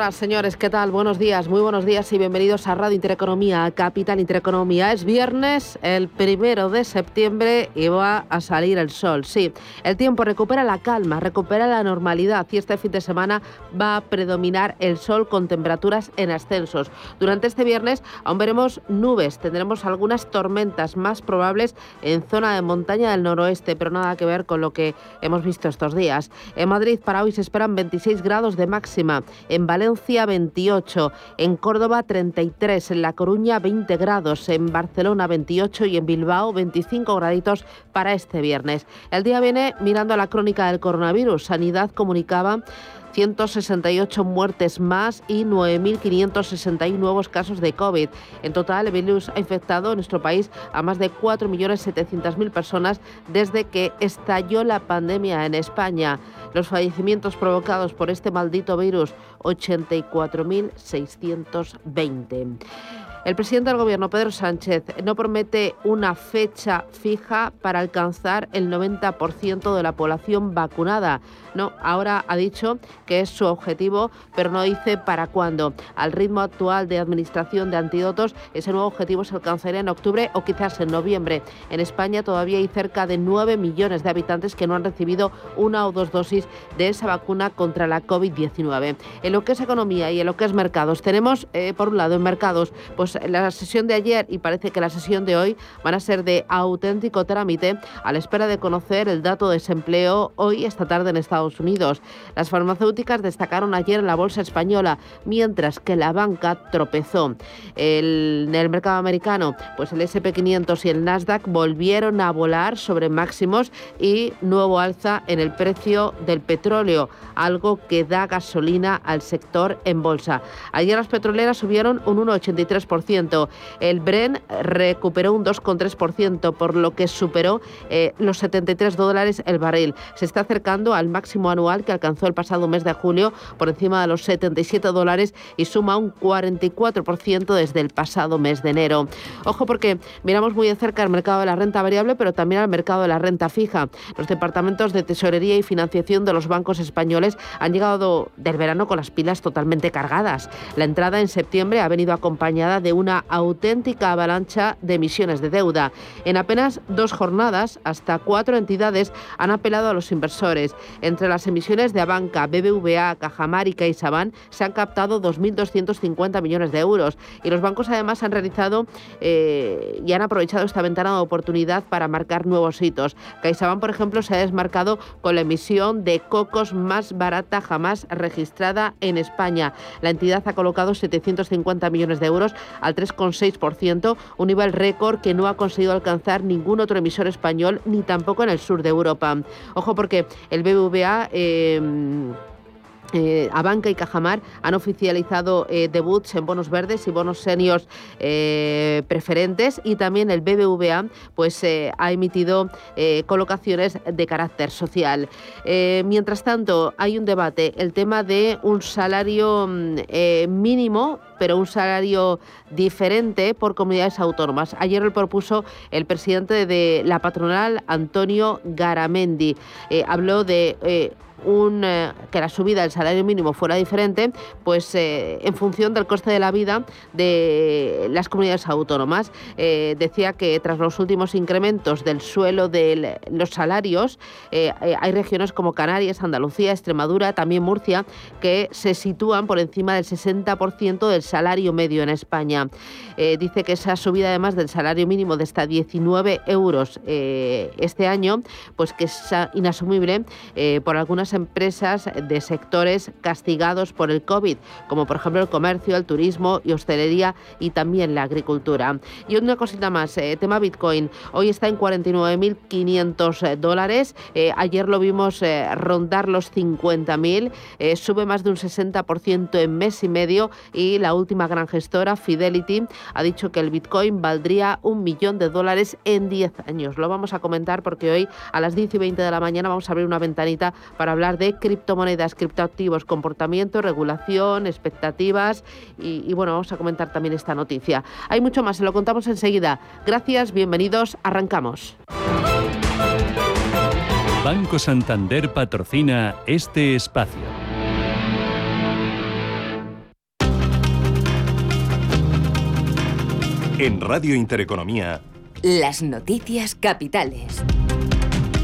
Señoras, señores, ¿qué tal? Buenos días, muy buenos días y bienvenidos a Radio Intereconomía, Capital Intereconomía. Es viernes, el primero de septiembre y va a salir el sol. Sí, el tiempo recupera la calma, recupera la normalidad y este fin de semana va a predominar el sol con temperaturas en ascensos. Durante este viernes aún veremos nubes, tendremos algunas tormentas más probables en zona de montaña del noroeste, pero nada que ver con lo que hemos visto estos días. En Madrid para hoy se esperan 26 grados de máxima, en Valencia 28, en Córdoba 33, en La Coruña 20 grados, en Barcelona 28 y en Bilbao 25 graditos para este viernes. El día viene mirando a la crónica del coronavirus. Sanidad comunicaba 168 muertes más y 9.561 nuevos casos de COVID. En total, el virus ha infectado en nuestro país a más de 4.700.000 personas desde que estalló la pandemia en España. Los fallecimientos provocados por este maldito virus, 84.620. El presidente del Gobierno, Pedro Sánchez, no promete una fecha fija para alcanzar el 90% de la población vacunada. No, ahora ha dicho que es su objetivo, pero no dice para cuándo. Al ritmo actual de administración de antídotos, ese nuevo objetivo se alcanzaría en octubre o quizás en noviembre. En España todavía hay cerca de 9 millones de habitantes que no han recibido una o dos dosis de esa vacuna contra la COVID-19. En lo que es economía y en lo que es mercados, tenemos, eh, por un lado, en mercados, pues la sesión de ayer y parece que la sesión de hoy van a ser de auténtico trámite a la espera de conocer el dato de desempleo hoy, esta tarde en Estados Unidos. Las farmacéuticas destacaron ayer en la bolsa española, mientras que la banca tropezó. en el mercado americano, pues el SP500 y el Nasdaq volvieron a volar sobre máximos y nuevo alza en el precio del petróleo, algo que da gasolina al sector en bolsa. Ayer las petroleras subieron un 1,83%. El Bren recuperó un 2,3%, por lo que superó eh, los 73 dólares el barril. Se está acercando al máximo anual que alcanzó el pasado mes de julio por encima de los 77 dólares y suma un 44% desde el pasado mes de enero. Ojo porque miramos muy de cerca el mercado de la renta variable, pero también al mercado de la renta fija. Los departamentos de tesorería y financiación de los bancos españoles han llegado del verano con las pilas totalmente cargadas. La entrada en septiembre ha venido acompañada de una auténtica avalancha de emisiones de deuda. En apenas dos jornadas, hasta cuatro entidades han apelado a los inversores. Entre las emisiones de Abanca, BBVA, Cajamar y CaixaBank se han captado 2.250 millones de euros y los bancos además han realizado eh, y han aprovechado esta ventana de oportunidad para marcar nuevos hitos. CaixaBank, por ejemplo, se ha desmarcado con la emisión de cocos más barata jamás registrada en España. La entidad ha colocado 750 millones de euros al 3,6%, un nivel récord que no ha conseguido alcanzar ningún otro emisor español ni tampoco en el sur de Europa. Ojo porque el BBVA Eh, Abanca y Cajamar han oficializado eh, debuts en bonos verdes y bonos seniors eh, preferentes y también el BBVA pues ha emitido colocaciones de carácter social. mientras tanto, hay un debate, el tema de un salario mm, mínimo pero un salario diferente por comunidades autónomas. Ayer lo propuso el presidente de la patronal, Antonio Garamendi. habló de eh, que la subida del salario mínimo fuera diferente, pues eh, en función del coste de la vida de las comunidades autónomas. Eh, decía que tras los últimos incrementos del suelo de los salarios, hay regiones como Canarias, Andalucía, Extremadura, también Murcia, que se sitúan por encima del 60% del salario medio en España. dice que esa subida además del salario mínimo de hasta 19 euros este año, pues que es inasumible por algunas empresas de sectores castigados por el COVID, como por ejemplo el comercio, el turismo y hostelería y también la agricultura. Y una cosita más, eh, tema Bitcoin. Hoy está en 49.500 eh, dólares. Eh, ayer lo vimos rondar los 50.000. sube más de un 60% en mes y medio. Y la última gran gestora, Fidelity, ha dicho que el Bitcoin valdría un millón de dólares en 10 años. Lo vamos a comentar porque hoy a las 10 y 20 de la mañana vamos a abrir una ventanita para hablar de criptomonedas, criptoactivos, comportamiento, regulación, expectativas y, y bueno, vamos a comentar también esta noticia. Hay mucho más, se lo contamos enseguida. Gracias, bienvenidos, arrancamos. Banco Santander patrocina este espacio. En Radio Intereconomía. Las noticias capitales.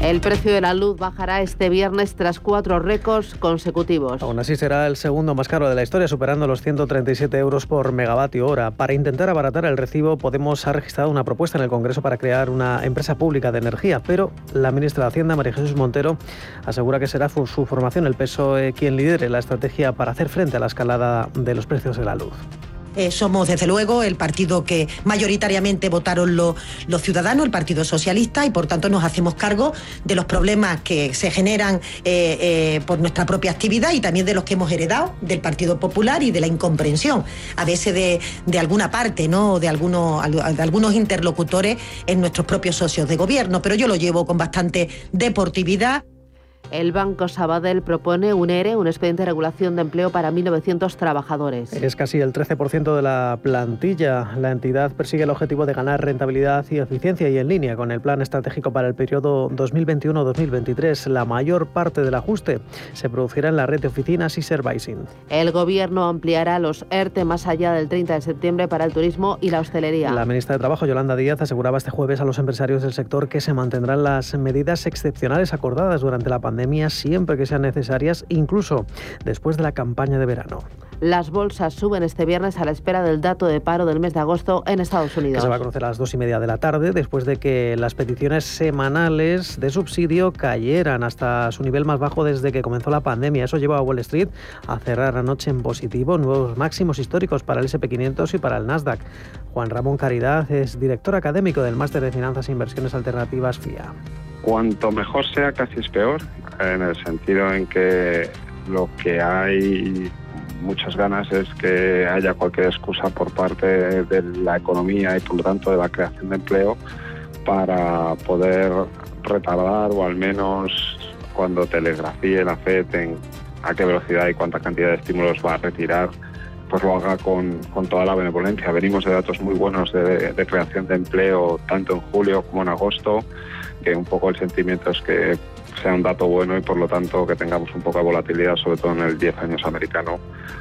El precio de la luz bajará este viernes tras cuatro récords consecutivos. Aún así será el segundo más caro de la historia, superando los 137 euros por megavatio hora. Para intentar abaratar el recibo, Podemos ha registrado una propuesta en el Congreso para crear una empresa pública de energía, pero la ministra de Hacienda, María Jesús Montero, asegura que será su formación el PSOE quien lidere la estrategia para hacer frente a la escalada de los precios de la luz. Eh, somos, desde luego, el partido que mayoritariamente votaron los ciudadanos, el Partido Socialista, y por tanto nos hacemos cargo de los problemas que se generan eh, eh, por nuestra propia actividad y también de los que hemos heredado del Partido Popular y de la incomprensión, a veces de, alguna parte, ¿no? de, algunos, de algunos interlocutores en nuestros propios socios de gobierno. Pero yo lo llevo con bastante deportividad. El Banco Sabadell propone un ERE, un expediente de regulación de empleo para 1.900 trabajadores. Es casi el 13% de la plantilla. La entidad persigue el objetivo de ganar rentabilidad y eficiencia y en línea con el plan estratégico para el periodo 2021-2023. La mayor parte del ajuste se producirá en la red de oficinas y servicing. El Gobierno ampliará los ERTE más allá del 30 de septiembre para el turismo y la hostelería. La ministra de Trabajo, Yolanda Díaz, aseguraba este jueves a los empresarios del sector que se mantendrán las medidas excepcionales acordadas durante la pandemia siempre que sean necesarias, incluso después de la campaña de verano. Las bolsas suben este viernes a la espera del dato de paro del mes de agosto en Estados Unidos. se va a conocer a las dos y media de la tarde, después de que las peticiones semanales de subsidio cayeran hasta su nivel más bajo desde que comenzó la pandemia. Eso llevó a Wall Street a cerrar anoche en positivo, nuevos máximos históricos para el SP500 y para el Nasdaq. Juan Ramón Caridad es director académico del Máster de Finanzas e Inversiones Alternativas FIA. Cuanto mejor sea, casi es peor, en el sentido en que lo que hay muchas ganas es que haya cualquier excusa por parte de la economía y por lo tanto de la creación de empleo para poder retardar o al menos cuando telegrafíe la FED a qué velocidad y cuánta cantidad de estímulos va a retirar, pues lo haga con, toda la benevolencia. Venimos de datos muy buenos de creación de empleo tanto en julio como en agosto que un poco el sentimiento es que sea un dato bueno y por lo tanto que tengamos un poco de volatilidad, sobre todo en el 10 años americano,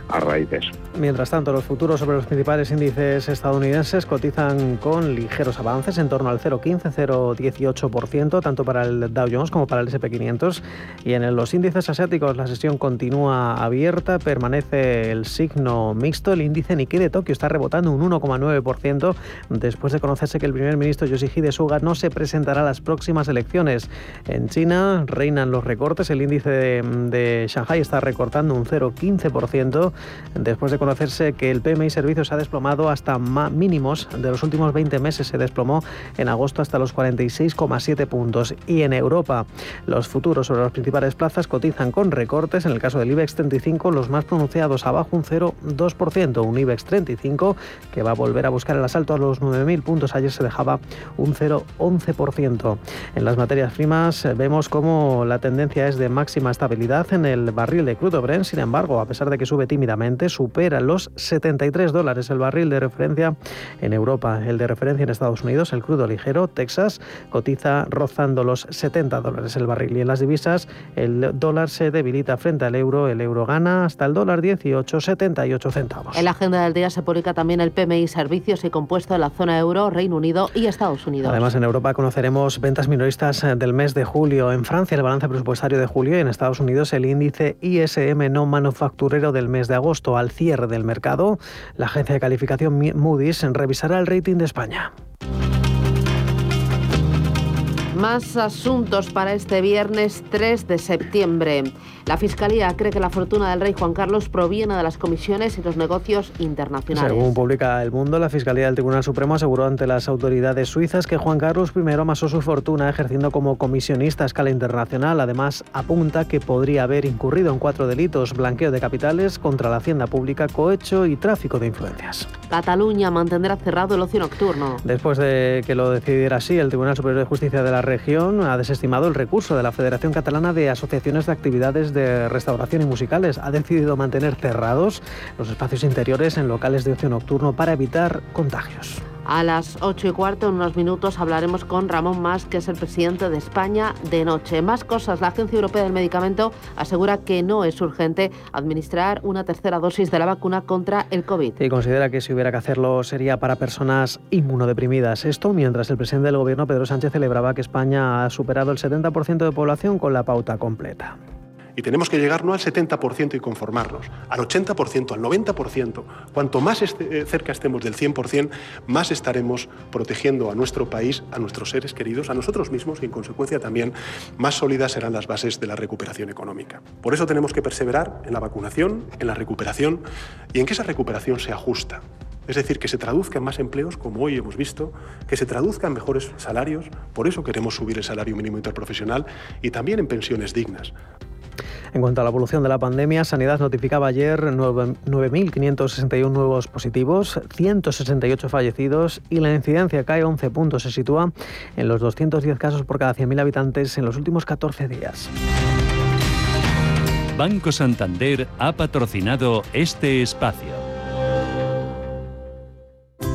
a raíz de eso. Mientras tanto, los futuros sobre los principales índices estadounidenses cotizan con ligeros avances en torno al 0,15-0,18%, tanto para el Dow Jones como para el SP500. Y en los índices asiáticos la sesión continúa abierta, permanece el signo mixto. El índice Nikkei de Tokio está rebotando un 1,9% después de conocerse que el primer ministro Yoshihide Suga no se presentará a las próximas elecciones. En China, reinan los recortes. El índice de, Shanghai está recortando un 0,15% después de conocerse que el PMI Servicios ha desplomado hasta mínimos de los últimos 20 meses. Se desplomó en agosto hasta los 46,7 puntos. Y en Europa, los futuros sobre las principales plazas cotizan con recortes. En el caso del IBEX 35, los más pronunciados abajo un 0,2%. Un IBEX 35 que va a volver a buscar el asalto a los 9.000 puntos. Ayer se dejaba un 0,11%. En las materias primas vemos cómo la tendencia es de máxima estabilidad en el barril de crudo Brent. Sin embargo, a pesar de que sube tímidamente, supera los 73 dólares el barril de referencia en Europa. El de referencia en Estados Unidos, el crudo ligero, Texas, cotiza rozando los 70 dólares el barril. Y en las divisas, el dólar se debilita frente al euro. El euro gana hasta el dólar 18,78 centavos. En la agenda del día se publica también el PMI Servicios y compuesto en la zona euro, Reino Unido y Estados Unidos. Además, en Europa conoceremos ventas minoristas del mes de julio. En Francia, el balance presupuestario de julio y en Estados Unidos el índice ISM no manufacturero del mes de agosto al cierre del mercado. La agencia de calificación Moody's revisará el rating de España. Más asuntos para este viernes 3 de septiembre. La Fiscalía cree que la fortuna del rey Juan Carlos proviene de las comisiones y los negocios internacionales. Según publica El Mundo, la Fiscalía del Tribunal Supremo aseguró ante las autoridades suizas que Juan Carlos I amasó su fortuna ejerciendo como comisionista a escala internacional. Además, apunta que podría haber incurrido en cuatro delitos, blanqueo de capitales, contra la hacienda pública, cohecho y tráfico de influencias. Cataluña mantendrá cerrado el ocio nocturno. Después de que lo decidiera así, el Tribunal Superior de Justicia de la región ha desestimado el recurso de la Federación Catalana de Asociaciones de Actividades de Restauración y Musicales. Ha decidido mantener cerrados los espacios interiores en locales de ocio nocturno para evitar contagios. A las 8 y cuarto, en unos minutos, hablaremos con Ramón Mas, que es el presidente de España de noche. Más cosas. La Agencia Europea del Medicamento asegura que no es urgente administrar una tercera dosis de la vacuna contra el COVID. Y considera que si hubiera que hacerlo sería para personas inmunodeprimidas. Esto mientras el presidente del Gobierno, Pedro Sánchez, celebraba que España ha superado el 70% de población con la pauta completa. Y tenemos que llegar no al 70% y conformarnos, al 80%, al 90%. Cuanto más este, eh, cerca estemos del 100%, más estaremos protegiendo a nuestro país, a nuestros seres queridos, a nosotros mismos y, en consecuencia, también más sólidas serán las bases de la recuperación económica. Por eso tenemos que perseverar en la vacunación, en la recuperación y en que esa recuperación sea justa. Es decir, que se traduzca en más empleos, como hoy hemos visto, que se traduzca en mejores salarios, por eso queremos subir el salario mínimo interprofesional y también en pensiones dignas. En cuanto a la evolución de la pandemia, Sanidad notificaba ayer 9.561 nuevos positivos, 168 fallecidos y la incidencia cae 11 puntos. Se sitúa en los 210 casos por cada 100.000 habitantes en los últimos 14 días. Banco Santander ha patrocinado este espacio.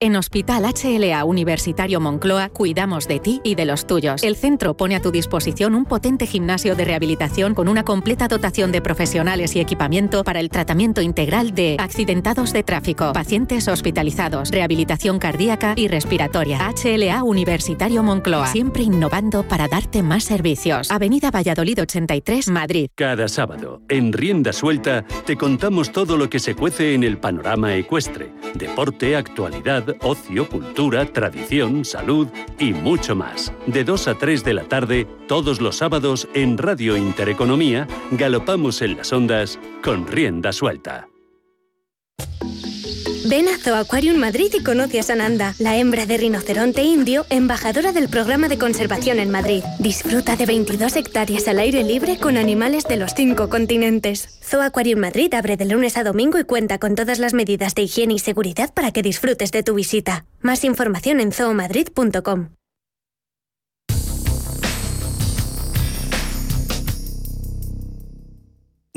En Hospital HLA Universitario Moncloa cuidamos de ti y de los tuyos. El centro pone a tu disposición un potente gimnasio de rehabilitación con una completa dotación de profesionales y equipamiento para el tratamiento integral de accidentados de tráfico, pacientes hospitalizados, rehabilitación cardíaca y respiratoria. HLA Universitario Moncloa, siempre innovando para darte más servicios. Avenida Valladolid 83, Madrid. Cada sábado, en Rienda Suelta, te contamos todo lo que se cuece en el panorama ecuestre. Deporte, actualidad ocio, cultura, tradición, salud y mucho más. De 2 a 3 de la tarde, todos los sábados en Radio Intereconomía, galopamos en las ondas con rienda suelta. Ven a Zoo Aquarium Madrid y conoce a Sananda, la hembra de rinoceronte indio, embajadora del programa de conservación en Madrid. Disfruta de 22 hectáreas al aire libre con animales de los cinco continentes. Zoo Aquarium Madrid abre de lunes a domingo y cuenta con todas las medidas de higiene y seguridad para que disfrutes de tu visita. Más información en zoomadrid.com.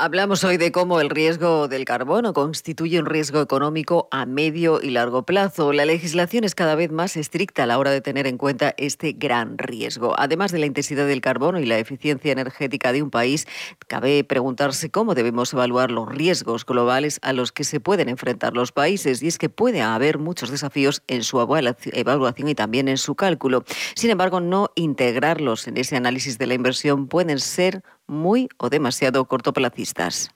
Hablamos hoy de cómo el riesgo del carbono constituye un riesgo económico a medio y largo plazo. La legislación es cada vez más estricta a la hora de tener en cuenta este gran riesgo. Además de la intensidad del carbono y la eficiencia energética de un país, cabe preguntarse cómo debemos evaluar los riesgos globales a los que se pueden enfrentar los países. Y es que puede haber muchos desafíos en su evaluación y también en su cálculo. Sin embargo, no integrarlos en ese análisis de la inversión pueden ser muy o demasiado cortoplacistas.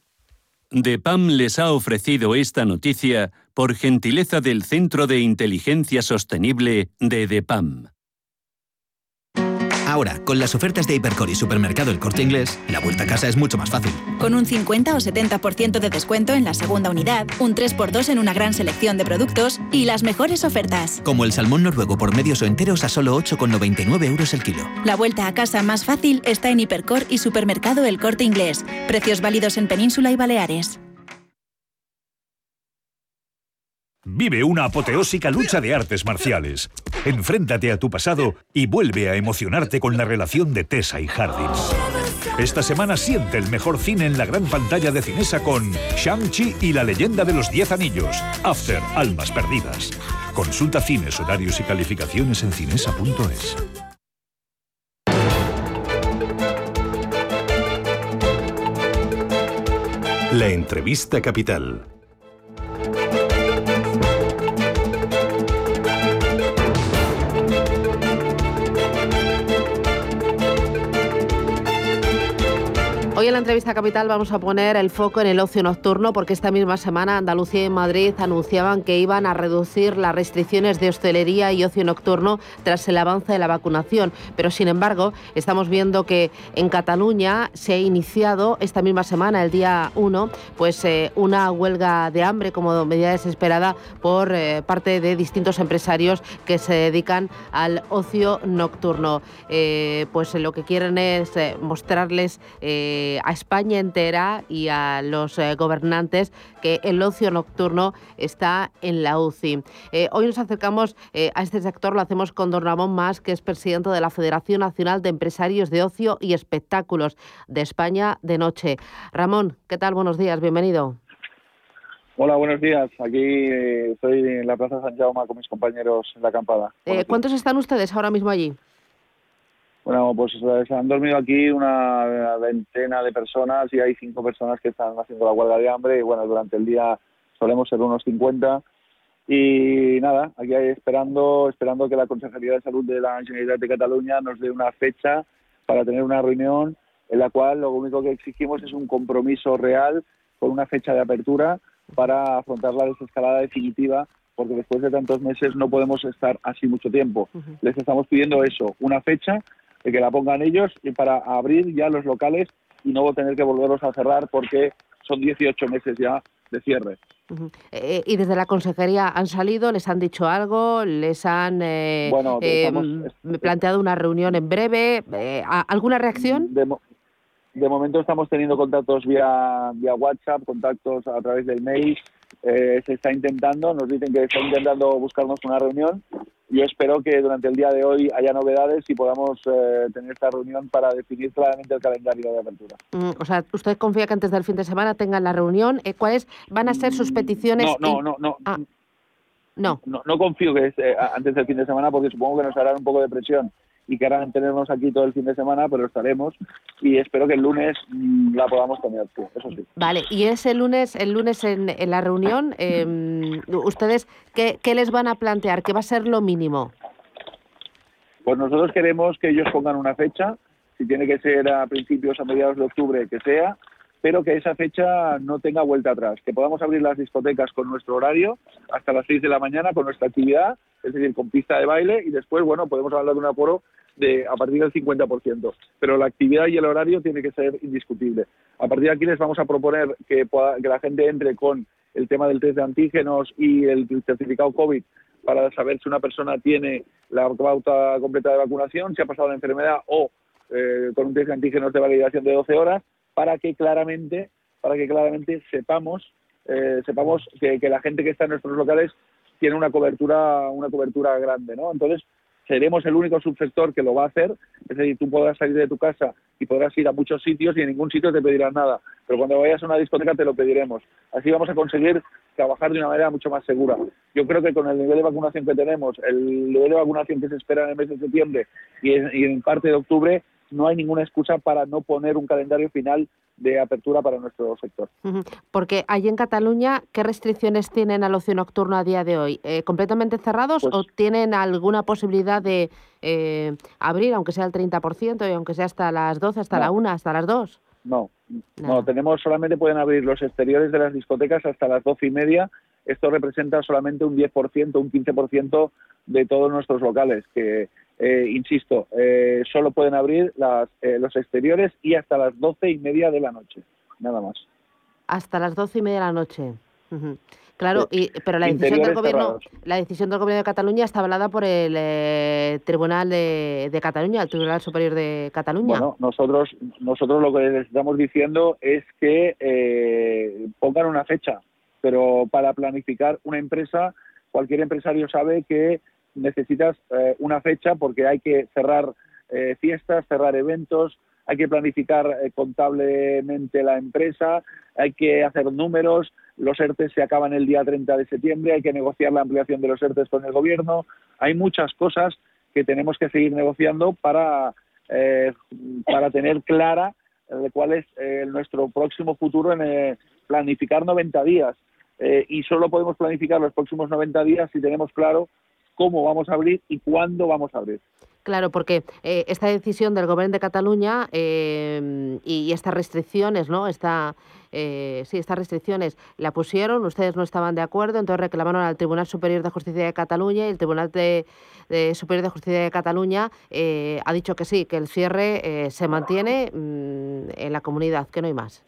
DEPAM les ha ofrecido esta noticia por gentileza del Centro de Inteligencia Sostenible de DEPAM. Ahora, con las ofertas de Hipercor y Supermercado El Corte Inglés, la vuelta a casa es mucho más fácil. Con un 50 o 70% de descuento en la segunda unidad, un 3x2 en una gran selección de productos y las mejores ofertas. Como el salmón noruego por medios o enteros a solo 8,99 euros el kilo. La vuelta a casa más fácil está en Hipercor y Supermercado El Corte Inglés. Precios válidos en Península y Baleares. Vive una apoteósica lucha de artes marciales. Enfréntate a tu pasado y vuelve a emocionarte con la relación de Tessa y Hardin. Esta semana siente el mejor cine en la gran pantalla de Cinesa con Shang-Chi y la leyenda de los Diez Anillos. After, Almas Perdidas. Consulta cines, horarios y calificaciones en cinesa.es. La entrevista capital. Hoy en la entrevista capital vamos a poner el foco en el ocio nocturno porque esta misma semana Andalucía y Madrid anunciaban que iban a reducir las restricciones de hostelería y ocio nocturno tras el avance de la vacunación. Pero sin embargo, estamos viendo que en Cataluña se ha iniciado esta misma semana, el día 1, pues eh, una huelga de hambre como medida desesperada por eh, parte de distintos empresarios que se dedican al ocio nocturno. Eh, pues lo que quieren es mostrarles a España entera y a los eh, gobernantes que el ocio nocturno está en la UCI. Eh, hoy nos acercamos eh, a este sector, lo hacemos con don Ramón Más, que es presidente de la Federación Nacional de Empresarios de Ocio y Espectáculos de España de Noche. Ramón, ¿qué tal? Buenos días, bienvenido. Hola, buenos días. Aquí estoy en la Plaza San Jaume con mis compañeros en la acampada. ¿Cuántos están ustedes ahora mismo allí? Bueno, pues se han dormido aquí una veintena de personas y hay cinco personas que están haciendo la huelga de hambre y bueno, durante el día solemos ser unos 50 y nada, aquí esperando esperando que la Consejería de Salud de la Generalitat de Cataluña nos dé una fecha para tener una reunión en la cual lo único que exigimos es un compromiso real con una fecha de apertura para afrontar la desescalada definitiva porque después de tantos meses no podemos estar así mucho tiempo. Les estamos pidiendo eso, una fecha de que la pongan ellos y para abrir ya los locales y no tener que volverlos a cerrar porque son 18 meses ya de cierre. Eh, ¿Y desde la consejería han salido, les han dicho algo, les han eh, eh, planteado una reunión en breve? ¿Alguna reacción? De, de, momento estamos teniendo contactos vía, vía WhatsApp, contactos a través del mail. se está intentando, nos dicen que están intentando buscarnos una reunión yo espero que durante el día de hoy haya novedades y podamos eh, tener esta reunión para definir claramente el calendario de apertura. Mm, o sea, ¿usted confía que antes del fin de semana tengan la reunión? Eh, ¿Cuáles van a ser sus mm, peticiones? No, no, no, ah, no. no. no. confío que es eh, antes del fin de semana porque supongo que nos harán un poco de presión y que harán tenernos aquí todo el fin de semana, pero estaremos y espero que el lunes mm, la podamos tener, eso sí. Vale, y ese lunes, el lunes en, la reunión, em, ¿ustedes qué, qué les van a plantear? ¿Qué va a ser lo mínimo? Pues nosotros queremos que ellos pongan una fecha, si tiene que ser a principios, a mediados de octubre, que sea, pero que esa fecha no tenga vuelta atrás, que podamos abrir las discotecas con nuestro horario hasta las 6 de la mañana con nuestra actividad es decir, con pista de baile y después, bueno, podemos hablar de un aforo de a partir del 50%, pero la actividad y el horario tiene que ser indiscutible. A partir de aquí les vamos a proponer que, que la gente entre con el tema del test de antígenos y el certificado COVID para saber si una persona tiene la pauta completa de vacunación, si ha pasado la enfermedad o eh, con un test de antígenos de validación de 12 horas, para que claramente, para que claramente sepamos, eh, sepamos que, que la gente que está en nuestros locales tiene una cobertura, una cobertura grande, ¿no? Entonces, seremos el único subsector que lo va a hacer, es decir, tú podrás salir de tu casa y podrás ir a muchos sitios y en ningún sitio te pedirán nada, pero cuando vayas a una discoteca te lo pediremos. Así vamos a conseguir trabajar de una manera mucho más segura. Yo creo que con el nivel de vacunación que tenemos, el nivel de vacunación que se espera en el mes de septiembre y en, parte de octubre, no hay ninguna excusa para no poner un calendario final de apertura para nuestro sector. Porque allí en Cataluña, ¿qué restricciones tienen al ocio nocturno a día de hoy? Eh, ¿Completamente cerrados Pues o tienen alguna posibilidad de eh, abrir, aunque sea el 30% y aunque sea hasta las 12, hasta No. la 1, hasta las 2? No, no, tenemos solamente pueden abrir los exteriores de las discotecas hasta las doce y media. Esto representa solamente un 10%, un 15% de todos nuestros locales, que, eh, insisto, eh, solo pueden abrir las, eh, los exteriores y hasta las doce y media de la noche, nada más. Hasta las 12 y media de la noche. Claro, y, pero la decisión del gobierno, cerrados. la decisión del gobierno de Cataluña está avalada por el eh, Tribunal de, de Cataluña, el Tribunal Superior de Cataluña. Bueno, nosotros, nosotros lo que les estamos diciendo es que eh, pongan una fecha, pero para planificar una empresa, cualquier empresario sabe que necesitas eh, una fecha porque hay que cerrar eh, fiestas, cerrar eventos, hay que planificar eh, contablemente la empresa, hay que hacer números, los ERTES se acaban el día 30 de septiembre, hay que negociar la ampliación de los ERTES con el gobierno, hay muchas cosas que tenemos que seguir negociando para, eh, para tener clara eh, cuál es nuestro próximo futuro en planificar 90 días. Y solo podemos planificar los próximos 90 días si tenemos claro cómo vamos a abrir y cuándo vamos a abrir. Claro, porque eh, esta decisión del Gobierno de Cataluña eh, y, estas restricciones, ¿no? Esta, eh, sí, estas restricciones la pusieron, ustedes no estaban de acuerdo, entonces reclamaron al Tribunal Superior de Justicia de Cataluña y el Tribunal de, de Superior de Justicia de Cataluña eh, ha dicho que sí, que el cierre eh, se mantiene mm, en la comunidad, que no hay más.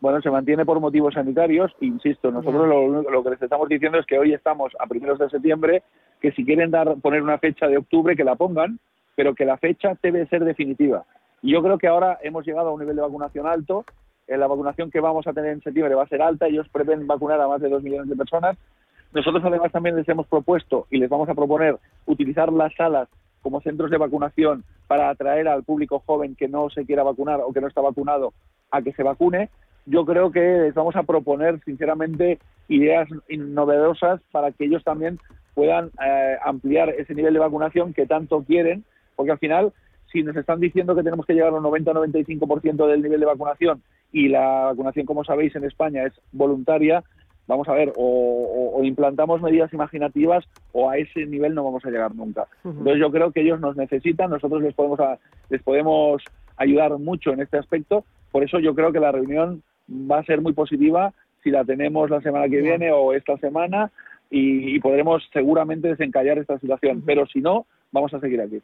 Bueno, se mantiene por motivos sanitarios. Insisto, nosotros lo, lo que les estamos diciendo es que hoy estamos a primeros de septiembre, que si quieren dar poner una fecha de octubre, que la pongan, pero que la fecha debe ser definitiva. Y yo creo que ahora hemos llegado a un nivel de vacunación alto. Eh, la vacunación que vamos a tener en septiembre va a ser alta. Ellos prevén vacunar a más de dos millones de personas. Nosotros además también les hemos propuesto y les vamos a proponer utilizar las salas como centros de vacunación para atraer al público joven que no se quiera vacunar o que no está vacunado a que se vacune. Yo creo que les vamos a proponer sinceramente ideas novedosas para que ellos también puedan eh, ampliar ese nivel de vacunación que tanto quieren, porque al final si nos están diciendo que tenemos que llegar al 90-95% del nivel de vacunación y la vacunación, como sabéis, en España es voluntaria, vamos a ver, o, o- o implantamos medidas imaginativas o a ese nivel no vamos a llegar nunca. Entonces yo creo que ellos nos necesitan, nosotros les podemos, a- les podemos ayudar mucho en este aspecto, por eso yo creo que la reunión va a ser muy positiva si la tenemos la semana que viene o esta semana y, y podremos seguramente desencallar esta situación, pero si no, vamos a seguir aquí.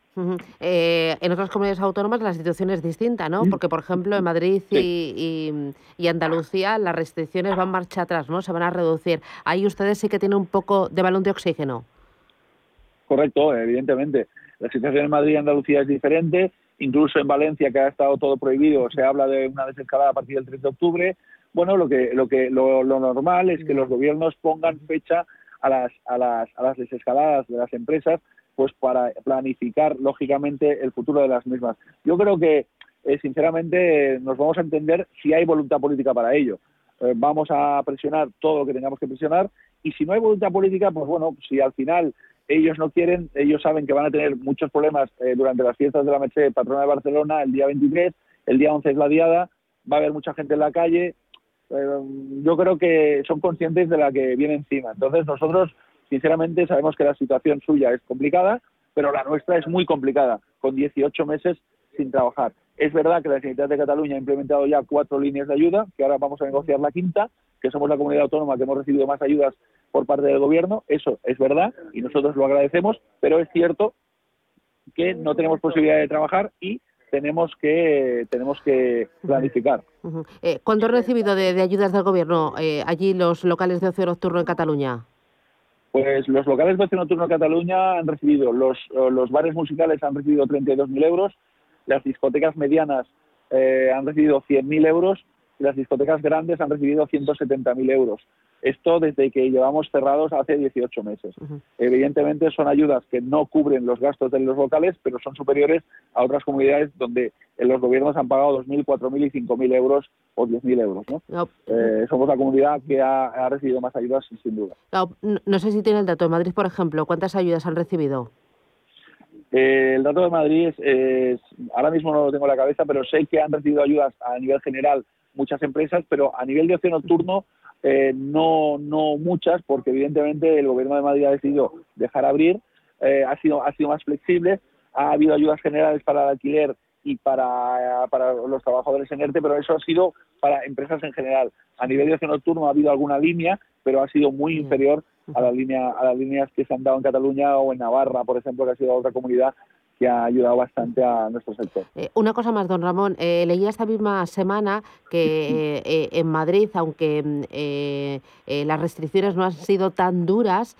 Eh, en otras comunidades autónomas la situación es distinta, ¿no? Porque, por ejemplo, en Madrid y, y- y Andalucía las restricciones van marcha atrás, ¿no? Se van a reducir. Ahí ustedes sí que tienen un poco de balón de oxígeno. Correcto, evidentemente. La situación en Madrid y Andalucía es diferente. Incluso en Valencia, que ha estado todo prohibido, se habla de una desescalada a partir del 3 de octubre. Bueno, lo que lo que lo, lo normal es que los gobiernos pongan fecha a las a las a las desescaladas de las empresas, pues para planificar lógicamente el futuro de las mismas. Yo creo que eh, sinceramente nos vamos a entender si hay voluntad política para ello. Eh, vamos a presionar todo lo que tengamos que presionar y si no hay voluntad política, pues bueno, si al final ellos no quieren, ellos saben que van a tener muchos problemas eh, durante las fiestas de la Merced Patrona de Barcelona el día 23, el día 11 es la diada, va a haber mucha gente en la calle. Eh, yo creo que son conscientes de la que viene encima. Entonces nosotros, sinceramente, sabemos que la situación suya es complicada, pero la nuestra es muy complicada, con 18 meses sin trabajar. Es verdad que la Generalitat de Cataluña ha implementado ya cuatro líneas de ayuda, que ahora vamos a negociar la quinta, que somos la comunidad autónoma que hemos recibido más ayudas por parte del gobierno. Eso es verdad y nosotros lo agradecemos, pero es cierto que no tenemos posibilidad de trabajar y tenemos que tenemos que planificar. Eh, ¿Cuánto han recibido de, de ayudas del gobierno eh, allí los locales de ocio nocturno en Cataluña? Pues los locales de ocio nocturno en Cataluña han recibido, los, los bares musicales han recibido 32.000 euros, las discotecas medianas eh, han recibido 100.000 euros y las discotecas grandes han recibido 170.000 euros. Esto desde que llevamos cerrados hace 18 meses. Evidentemente son ayudas que no cubren los gastos de los locales, pero son superiores a otras comunidades donde los gobiernos han pagado 2.000, 4.000 y 5.000 euros o 10.000 euros. ¿no? No, Eh, somos la comunidad que ha, ha recibido más ayudas, sin duda. no, no sé si tiene el dato. En Madrid, por ejemplo, ¿cuántas ayudas han recibido? Eh, el dato de Madrid es, ahora mismo no lo tengo en la cabeza, pero sé que han recibido ayudas a nivel general muchas empresas, pero a nivel de ocio nocturno eh, no, no muchas, porque evidentemente el Gobierno de Madrid ha decidido dejar abrir, eh, ha, sido, ha sido más flexible, ha habido ayudas generales para el alquiler y para, para los trabajadores en ERTE, pero eso ha sido para empresas en general. A nivel de ocio nocturno ha habido alguna línea, pero ha sido muy inferior a, la línea, a las líneas que se han dado en Cataluña o en Navarra, por ejemplo, que ha sido otra comunidad que ha ayudado bastante a nuestro sector. Eh, una cosa más, don Ramón. Eh, leía esta misma semana que eh, en Madrid, aunque mm, las restricciones no han sido tan duras,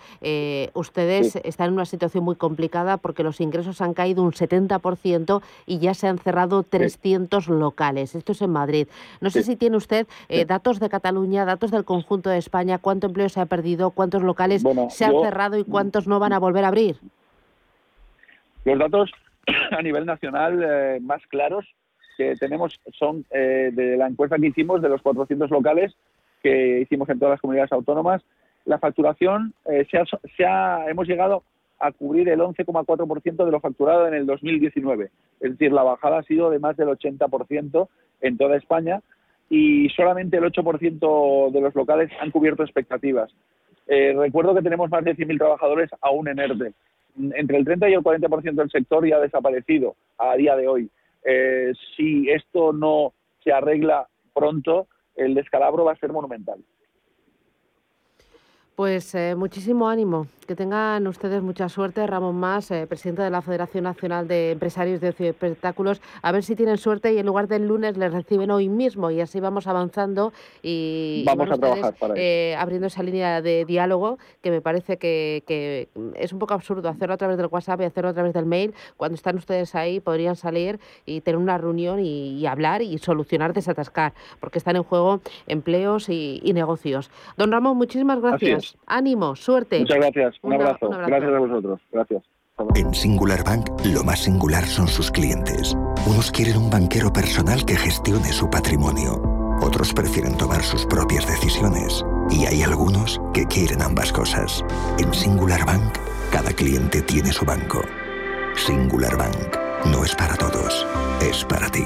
ustedes están en una situación muy complicada porque los ingresos han caído un 70% y ya se han cerrado 300 locales. Esto es en Madrid. No sé si tiene usted datos de Cataluña, datos del conjunto de España, cuánto empleo se ha perdido, cuántos locales se han cerrado y cuántos no van a volver a abrir. Los datos a nivel nacional eh, más claros que tenemos son eh, de la encuesta que hicimos de los 400 locales que hicimos en todas las comunidades autónomas. La facturación eh, se, ha, hemos llegado a cubrir el 11,4% de lo facturado en el 2019. Es decir, la bajada ha sido de más del 80% en toda España y solamente el 8% de los locales han cubierto expectativas. recuerdo que tenemos más de 100.000 trabajadores aún en ERTE entre el 30 y el 40% del sector ya ha desaparecido a día de hoy. Eh, si esto no se arregla pronto, el descalabro va a ser monumental. Pues eh, muchísimo ánimo. Que tengan ustedes mucha suerte. Ramón Más, eh, presidente de la Federación Nacional de Empresarios de Ocio y Espectáculos. A ver si tienen suerte y en lugar del lunes les reciben hoy mismo y así vamos avanzando y vamos a trabajar para eh, abriendo esa línea de diálogo que me parece que, es un poco absurdo hacerlo a través del WhatsApp y hacerlo a través del mail. Cuando están ustedes ahí podrían salir y tener una reunión y, hablar y solucionar, desatascar, porque están en juego empleos y, negocios. Don Ramón, muchísimas gracias. Ánimo, suerte. Muchas gracias. Un, abrazo. Gracias a vosotros. Gracias. En Singular Bank, lo más singular son sus clientes. Unos quieren un banquero personal que gestione su patrimonio. Otros prefieren tomar sus propias decisiones. Y hay algunos que quieren ambas cosas. En Singular Bank, cada cliente tiene su banco. Singular Bank. No es para todos, es para ti.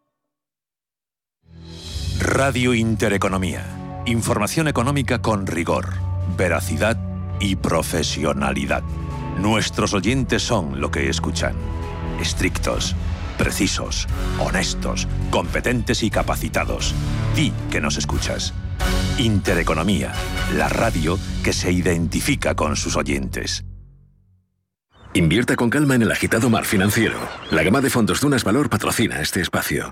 Radio Intereconomía. Información económica con rigor, veracidad y profesionalidad. Nuestros oyentes son lo que escuchan. Estrictos, precisos, honestos, competentes y capacitados. Di que nos escuchas. Intereconomía, la radio que se identifica con sus oyentes. Invierta con calma en el agitado mar financiero. La gama de fondos Dunas Valor patrocina este espacio.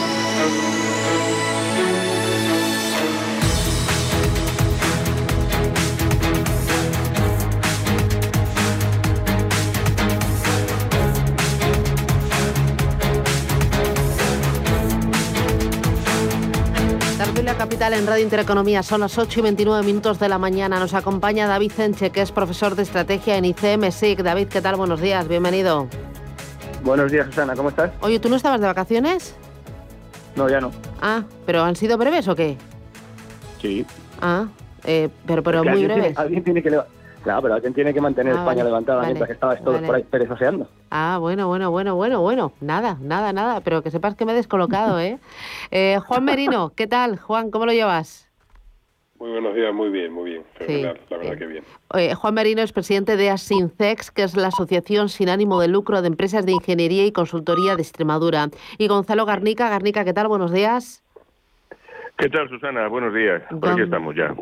Capital en Radio Intereconomía. Son las 8 y 29 minutos de la mañana. Nos acompaña David Cenche, que es profesor de estrategia en ICM SIC. David, ¿qué tal? Buenos días, bienvenido. Buenos días, Susana, ¿cómo estás? Oye, ¿tú no estabas de vacaciones? No, ya no. Ah, ¿pero han sido breves o qué? Sí. Ah, eh, pero, pero muy breves. alguien tiene que Claro, pero alguien tiene que mantener Ah, España vale, levantada vale, mientras estabais todos vale. por ahí perezoseando. Ah, bueno, bueno, bueno, bueno, bueno. Nada, nada, nada. Pero que sepas que me he descolocado, ¿eh? eh Juan Merino, ¿qué tal? Juan, ¿cómo lo llevas? Muy buenos días, muy bien, muy bien. Fenomenal, la verdad que bien. Eh, Juan Merino es presidente de Asincex, que es la asociación sin ánimo de lucro de empresas de ingeniería y consultoría de Extremadura. Y Gonzalo Garnica, Garnica, ¿qué tal? Buenos días. ¿Qué tal, Susana? Buenos días. Por aquí estamos ya.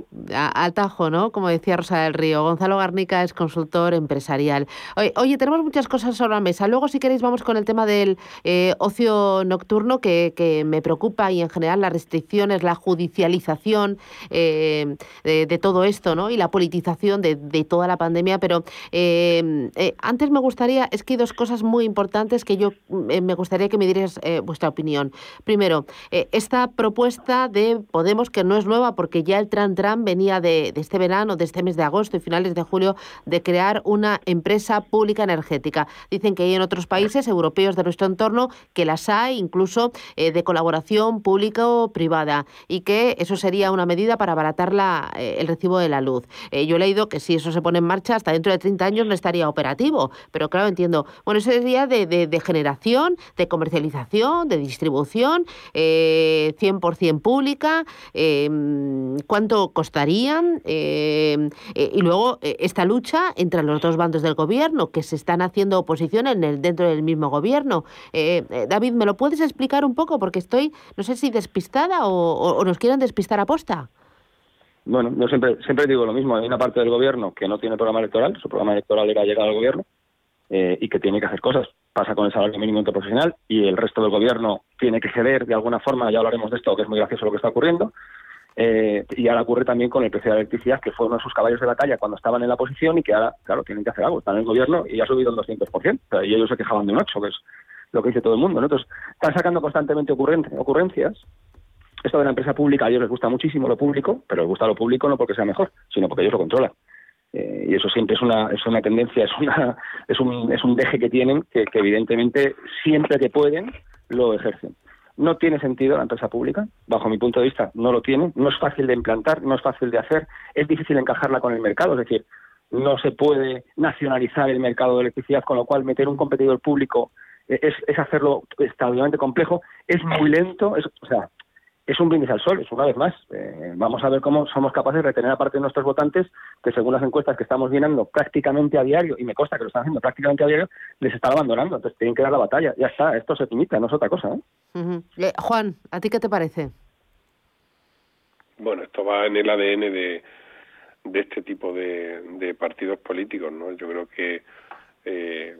Al tajo, ¿no? Como decía Rosa del Río. Gonzalo Garnica es consultor empresarial. Oye, oye, tenemos muchas cosas sobre la mesa. Luego, si queréis, vamos con el tema del eh, ocio nocturno, que, que me preocupa, y en general las restricciones, la judicialización eh, de, de todo esto, ¿no? Y la politización de, de toda la pandemia. Pero eh, antes me gustaría, es que hay dos cosas muy importantes que yo me gustaría que me dierais eh, vuestra opinión. Primero, esta propuesta de Podemos, que no es nueva porque ya el Tran Tran venía de, este verano, de este mes de agosto y finales de julio, de crear una empresa pública energética. Dicen que hay en otros países europeos de nuestro entorno que las hay, incluso eh, de colaboración público-privada, y que eso sería una medida para abaratar la, eh, el recibo de la luz. Eh, yo he leído que si eso se pone en marcha, hasta dentro de 30 años no estaría operativo, pero claro, entiendo. Bueno, eso sería de, generación, de comercialización, de distribución, eh, 100% pública, eh, cuánto costarían, eh, eh, y luego eh, esta lucha entre los dos bandos del gobierno, que se están haciendo oposición en el, dentro del mismo gobierno. Eh, eh, David, ¿me lo puedes explicar un poco? Porque estoy, no sé si despistada o, o- o nos quieren despistar a posta. Bueno, yo siempre, siempre digo lo mismo. Hay una parte del gobierno que no tiene programa electoral. Su programa electoral era llegar al gobierno y que tiene que hacer cosas. Pasa con el salario mínimo interprofesional y el resto del gobierno tiene que ceder de alguna forma. Ya hablaremos de esto, que es muy gracioso lo que está ocurriendo. Eh, y ahora ocurre también con el precio de la electricidad, que fue uno de sus caballos de batalla cuando estaban en la posición y que ahora, claro, tienen que hacer algo. Están en el gobierno y ha subido un 200%. O sea, y ellos se quejaban de un 8, que es lo que dice todo el mundo. ¿no? Entonces, están sacando constantemente ocurren- ocurrencias esto de la empresa pública a ellos les gusta muchísimo lo público, pero les gusta lo público no porque sea mejor, sino porque ellos lo controlan. Eh, y eso siempre es una, es una tendencia, es, una, es, un, es un deje que tienen que, que evidentemente siempre que pueden lo ejercen. No tiene sentido la empresa pública, bajo mi punto de vista no lo tiene, no es fácil de implantar, no es fácil de hacer, es difícil encajarla con el mercado, es decir, no se puede nacionalizar el mercado de electricidad, con lo cual meter un competidor público eh, es, es hacerlo extraordinariamente complejo, es muy lento, es, o sea, es un brindis al sol, es una vez más. Eh, vamos a ver cómo somos capaces de retener a parte de nuestros votantes, que según las encuestas que estamos llenando prácticamente a diario, y me consta que lo están haciendo prácticamente a diario, les están abandonando. Entonces tienen que dar la batalla. Ya está, esto se limita, no es otra cosa. ¿eh? Eh, Juan, ¿a ti qué te parece? Bueno, esto va en el ADN de, de este tipo de, de partidos políticos, ¿no? Yo creo que eh,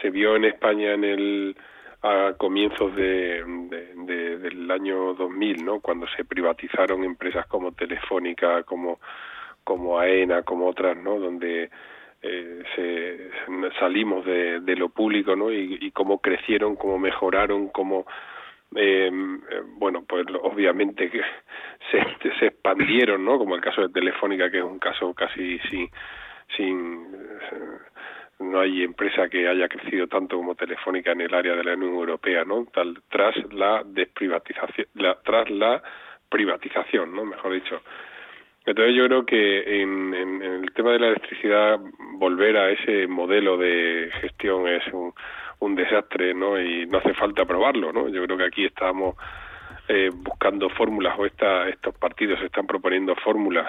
se vio en España en el a comienzos de, de- de- del año 2000, ¿no? Cuando se privatizaron empresas como Telefónica, como como AENA, como otras, ¿no? Donde eh, se, salimos de, lo público, ¿no? Y, y cómo crecieron, cómo mejoraron, cómo eh, eh, bueno, pues obviamente que se, se expandieron, ¿no? Como el caso de Telefónica, que es un caso casi sin, sin eh, no hay empresa que haya crecido tanto como Telefónica en el área de la Unión Europea, ¿no? Tal, tras la desprivatización, la, tras la privatización, ¿no? Mejor dicho. Entonces yo creo que en, en- en el tema de la electricidad volver a ese modelo de gestión es un, desastre, ¿no? Y no hace falta probarlo, ¿no? Yo creo que aquí estamos eh, buscando fórmulas o estos partidos están proponiendo fórmulas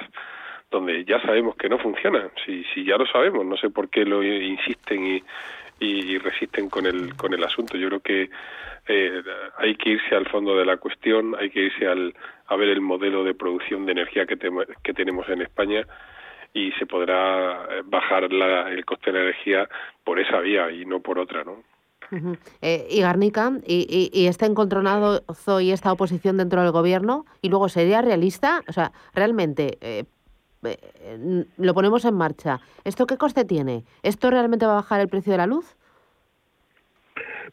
donde ya sabemos que no funcionan. Si, si ya lo sabemos, no sé por qué lo insisten y, y, resisten con el, con el asunto. Yo creo que eh, hay que irse al fondo de la cuestión, hay que irse al, a ver el modelo de producción de energía que, temo- que tenemos en España y se podrá eh, bajar la, el coste de la energía por esa vía y no por otra, ¿no? Eh, y Garnica, y, y, y este encontronazo y esta oposición dentro del gobierno, y luego sería realista, o sea, realmente eh, eh, lo ponemos en marcha. ¿Esto qué coste tiene? ¿Esto realmente va a bajar el precio de la luz?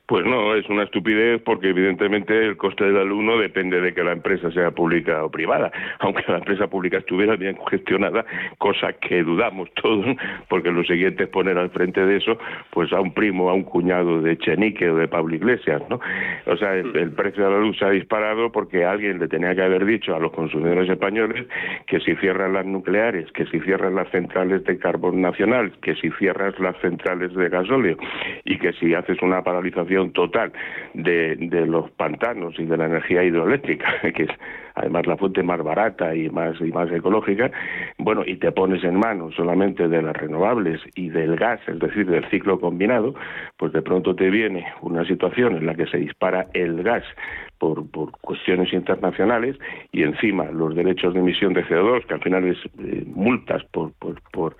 Pues no, es una estupidez porque evidentemente el coste del alumno depende de que la empresa sea pública o privada. Aunque la empresa pública estuviera bien gestionada, cosa que dudamos todos, porque lo siguiente es poner al frente de eso pues a un primo, a un cuñado de Chenique o de Pablo Iglesias, ¿no? O sea, el, precio de la luz se ha disparado porque alguien le tenía que haber dicho a los consumidores españoles que si cierran las nucleares, que si cierran las centrales de carbón nacional, que si cierras las centrales de gasóleo y que si haces una paralización total de, de los pantanos y de la energía hidroeléctrica, que es además la fuente más barata y más y más ecológica, bueno, y te pones en manos solamente de las renovables y del gas, es decir, del ciclo combinado, pues de pronto te viene una situación en la que se dispara el gas por, por cuestiones internacionales y encima los derechos de emisión de CO2, que al final es eh, multas por, por, por,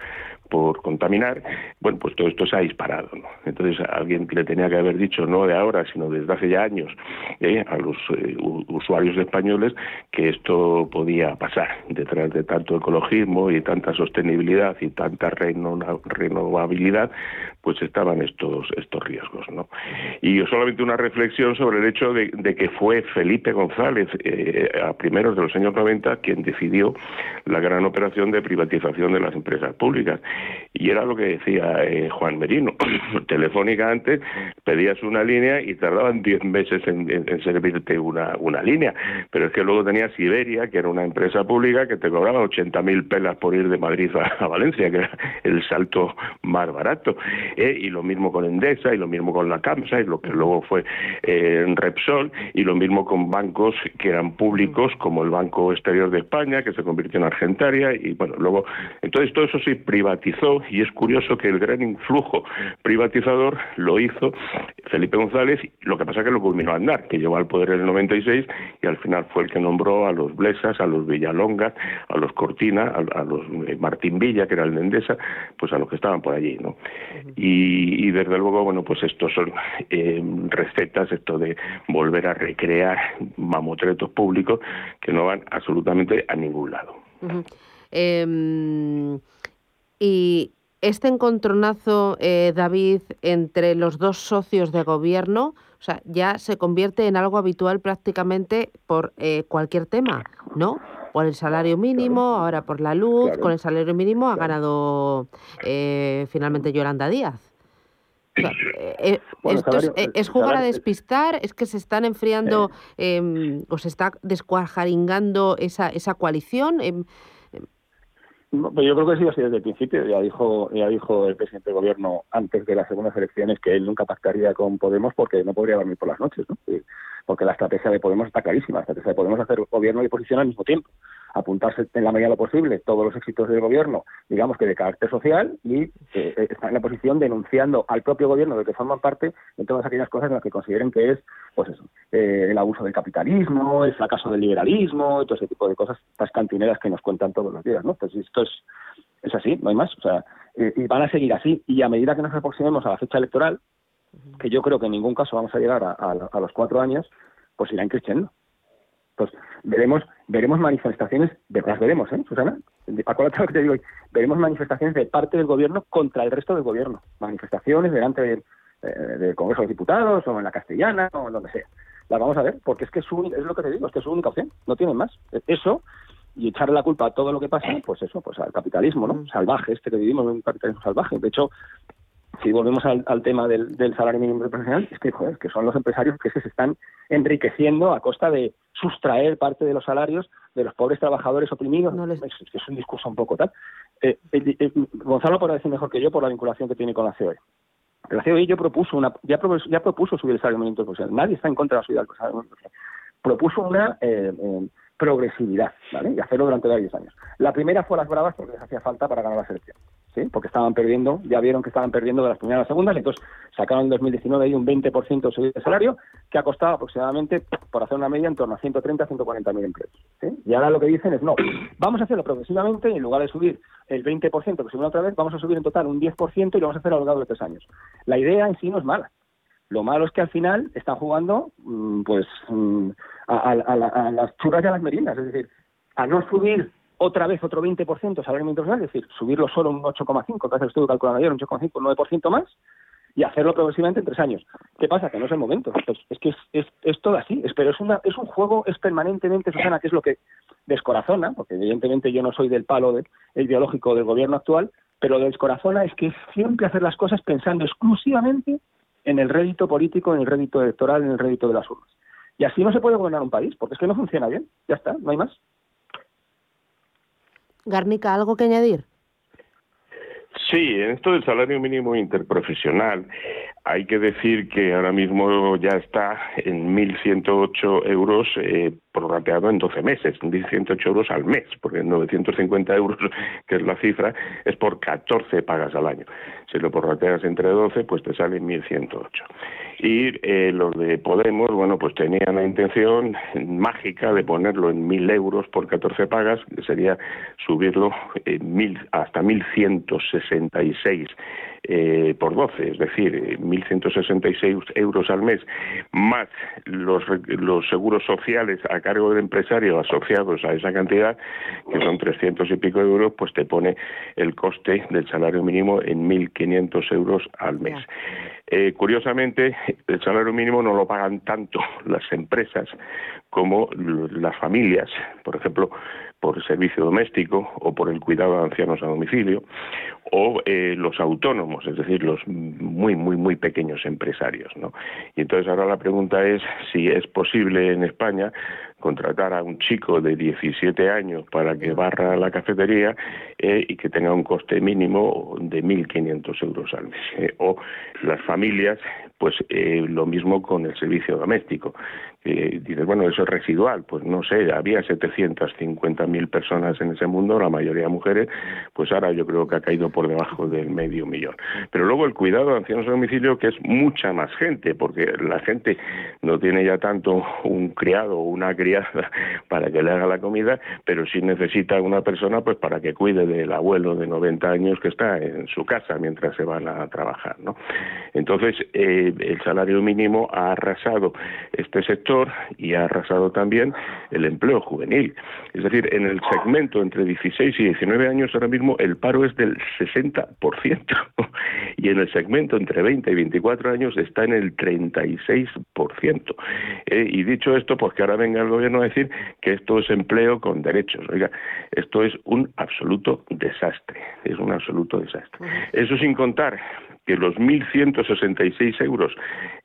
por contaminar, bueno, pues todo esto se ha disparado. ¿no? Entonces, alguien le tenía que haber dicho, no de ahora, sino desde hace ya años, eh, a los eh, usuarios españoles que esto podía pasar. Detrás de tanto ecologismo y tanta sostenibilidad y tanta reno renovabilidad, pues estaban estos, estos riesgos. ¿no? Y solamente una reflexión sobre el hecho de, de que fue Felipe González, eh, a primeros de los años 90, quien decidió la gran operación de privatización de las empresas públicas. Y era lo que decía eh, Juan Merino. Telefónica antes pedías una línea y tardaban 10 meses en, en, en, servirte una, una línea. Pero es que luego tenías Iberia, que era una empresa pública que te cobraba 80.000 pelas por ir de Madrid a, a, Valencia, que era el salto más barato. Eh, y lo mismo con Endesa, y lo mismo con la CAMSA, y lo que luego fue eh, Repsol, y lo mismo con bancos que eran públicos, como el Banco Exterior de España, que se convirtió en Argentaria, y bueno, luego, entonces todo eso sí privatizó y es curioso que el gran influjo privatizador lo hizo Felipe González, lo que pasa que lo culminó a andar, que llegó al poder en el 96 y al final fue el que nombró a los Blesas, a los Villalonga, a los Cortina, a, a los eh, Martín Villa, que era el de Endesa, pues a los que estaban por allí, ¿no? Y, y desde luego, bueno, pues estos son eh, recetas, esto de volver a recrear mamotretos públicos que no van absolutamente a ningún lado. Uh -huh. eh, y este encontronazo, eh, David, entre los dos socios de gobierno, o sea, ya se convierte en algo habitual prácticamente por eh, cualquier tema, ¿no? Por el salario mínimo, claro. ahora por la luz, claro. con el salario mínimo ha ganado eh, finalmente Yolanda Díaz. O sea, eh, bueno, esto salario, es, es, jugar salario, a despistar, es que se están enfriando eh, o se está descuajaringando esa, esa coalición. No, yo creo que sido así desde el principio. Ya dijo, ya dijo el presidente del gobierno antes de las segundas elecciones que él nunca pactaría con Podemos porque no podría dormir por las noches, ¿no? Porque la estrategia de Podemos está clarísima. La estrategia de Podemos es hacer gobierno y oposición al mismo tiempo. Apuntarse en la medida de lo posible todos los éxitos del gobierno, digamos que de carácter social, y eh, estar en la posición denunciando al propio gobierno de que forman parte en todas aquellas cosas en las que consideren que es, pues eso, eh, el abuso del capitalismo, el fracaso del liberalismo, y todo ese tipo de cosas, estas cantineras que nos cuentan todos los días, ¿no? Entonces esto es, es así, no hay más. O sea, eh, y van a seguir así. Y a medida que nos aproximemos a la fecha electoral, que yo creo que en ningún caso vamos a llegar a, a, a los cuatro años, pues irán creciendo. Pues veremos, veremos manifestaciones, de, las veremos, ¿eh, Susana? Acuérdate lo que te digo hoy. Veremos manifestaciones de parte del gobierno contra el resto del gobierno. Manifestaciones delante del, eh, del Congreso de Diputados o en la Castellana o en donde sea. Las vamos a ver porque es que es, su, es lo que te digo, es que es su única opción. No tienen más. Eso y echarle la culpa a todo lo que pasa, pues eso, pues al capitalismo, ¿no? Salvaje, este que vivimos en un capitalismo salvaje. De hecho, si volvemos al, al tema del, del, salario mínimo profesional, es que, joder, que son los empresarios que se están enriqueciendo a costa de sustraer parte de los salarios de los pobres trabajadores oprimidos. No les... es, es, un discurso un poco tal. Eh, eh, eh, Gonzalo podrá decir mejor que yo por la vinculación que tiene con la COE. La COE yo propuso una, ya, propuso, ya propuso subir el salario mínimo profesional. Nadie está en contra de la subida del salario mínimo profesional. Propuso una progresividad, ¿vale? Y hacerlo durante varios años. La primera fue las bravas porque les hacía falta para ganar la selección, Porque estaban perdiendo, ya vieron que estaban perdiendo de las primeras a las segundas, entonces sacaron en 2019 ahí un 20% de subida de salario que ha costado aproximadamente, por hacer una media, en torno a 130 a 140 mil empleos. Y ahora lo que dicen es, no, vamos a hacerlo progresivamente en lugar de subir el 20% que subimos otra vez, vamos a subir en total un 10% y lo vamos a hacer a lo largo de tres años. La idea en sí no es mala, lo malo es que al final están jugando, pues, a, a, a, a, las churras y a las meriendas. Es decir, a no subir otra vez otro 20% salario mínimo es decir, subirlo solo un 8,5, que hace el estudio calculando ayer, un 8,5, un 9% más, y hacerlo progresivamente en tres años. ¿Qué pasa? Que no es el momento. Pues es que es, es, todo así, pero es, una, es un juego, es permanentemente, Susana, que es lo que descorazona, porque evidentemente yo no soy del palo de, ideológico del gobierno actual, pero lo descorazona es que siempre hacer las cosas pensando exclusivamente en el rédito político, en el rédito electoral, en el rédito de las urnas. Y así no se puede gobernar un país, porque es que no funciona bien. Ya está, no hay más. Garnica, ¿algo que añadir? Sí, en esto del salario mínimo interprofesional hay que decir que ahora mismo ya está en 1.108 euros eh, prorrateado en 12 meses, 1.108 euros al mes, porque 950 euros, que es la cifra, es por 14 pagas al año. Si lo prorrateas entre 12, pues te sale 1.108. Y eh, los de Podemos, bueno, pues tenían la intención mágica de ponerlo en 1.000 euros por 14 pagas, que sería subirlo en mil, hasta 1.166 eh, por 12, es decir, 1.166 euros al mes, más los, los seguros sociales a cargo del empresario asociados a esa cantidad, que son 300 y pico euros, pues te pone el coste del salario mínimo en 1.500 euros al mes. Eh, curiosamente, el salario mínimo no lo pagan tanto las empresas como las familias. Por ejemplo, por servicio doméstico o por el cuidado de ancianos a domicilio o eh, los autónomos, es decir, los muy, muy, muy pequeños empresarios. ¿no? Y entonces ahora la pregunta es si es posible en España contratar a un chico de 17 años para que barra la cafetería eh, y que tenga un coste mínimo de 1.500 euros al mes. Eh, o las familias, pues lo mismo con el servicio doméstico. Dices, bueno, eso es residual. Pues no sé, había 750.000 personas en ese mundo, la mayoría mujeres, pues ahora yo creo que ha caído por debajo del medio millón. Pero luego el cuidado de ancianos a domicilio, que es mucha más gente, porque la gente no tiene ya tanto un criado o una criada para que le haga la comida, pero sí necesita una persona pues para que cuide del abuelo de 90 años que está en su casa mientras se van a trabajar. ¿no? Entonces, eh, el salario mínimo ha arrasado este sector y ha arrasado también el empleo juvenil. Es decir, en el segmento entre 16 y 19 años ahora mismo el paro es del 60%. Y en el segmento entre 20 y 24 años está en el 36%. Eh, y dicho esto, pues que ahora venga el gobierno a decir que esto es empleo con derechos. Oiga, esto es un absoluto desastre. Es un absoluto desastre. Eso sin contar que los 1.166 euros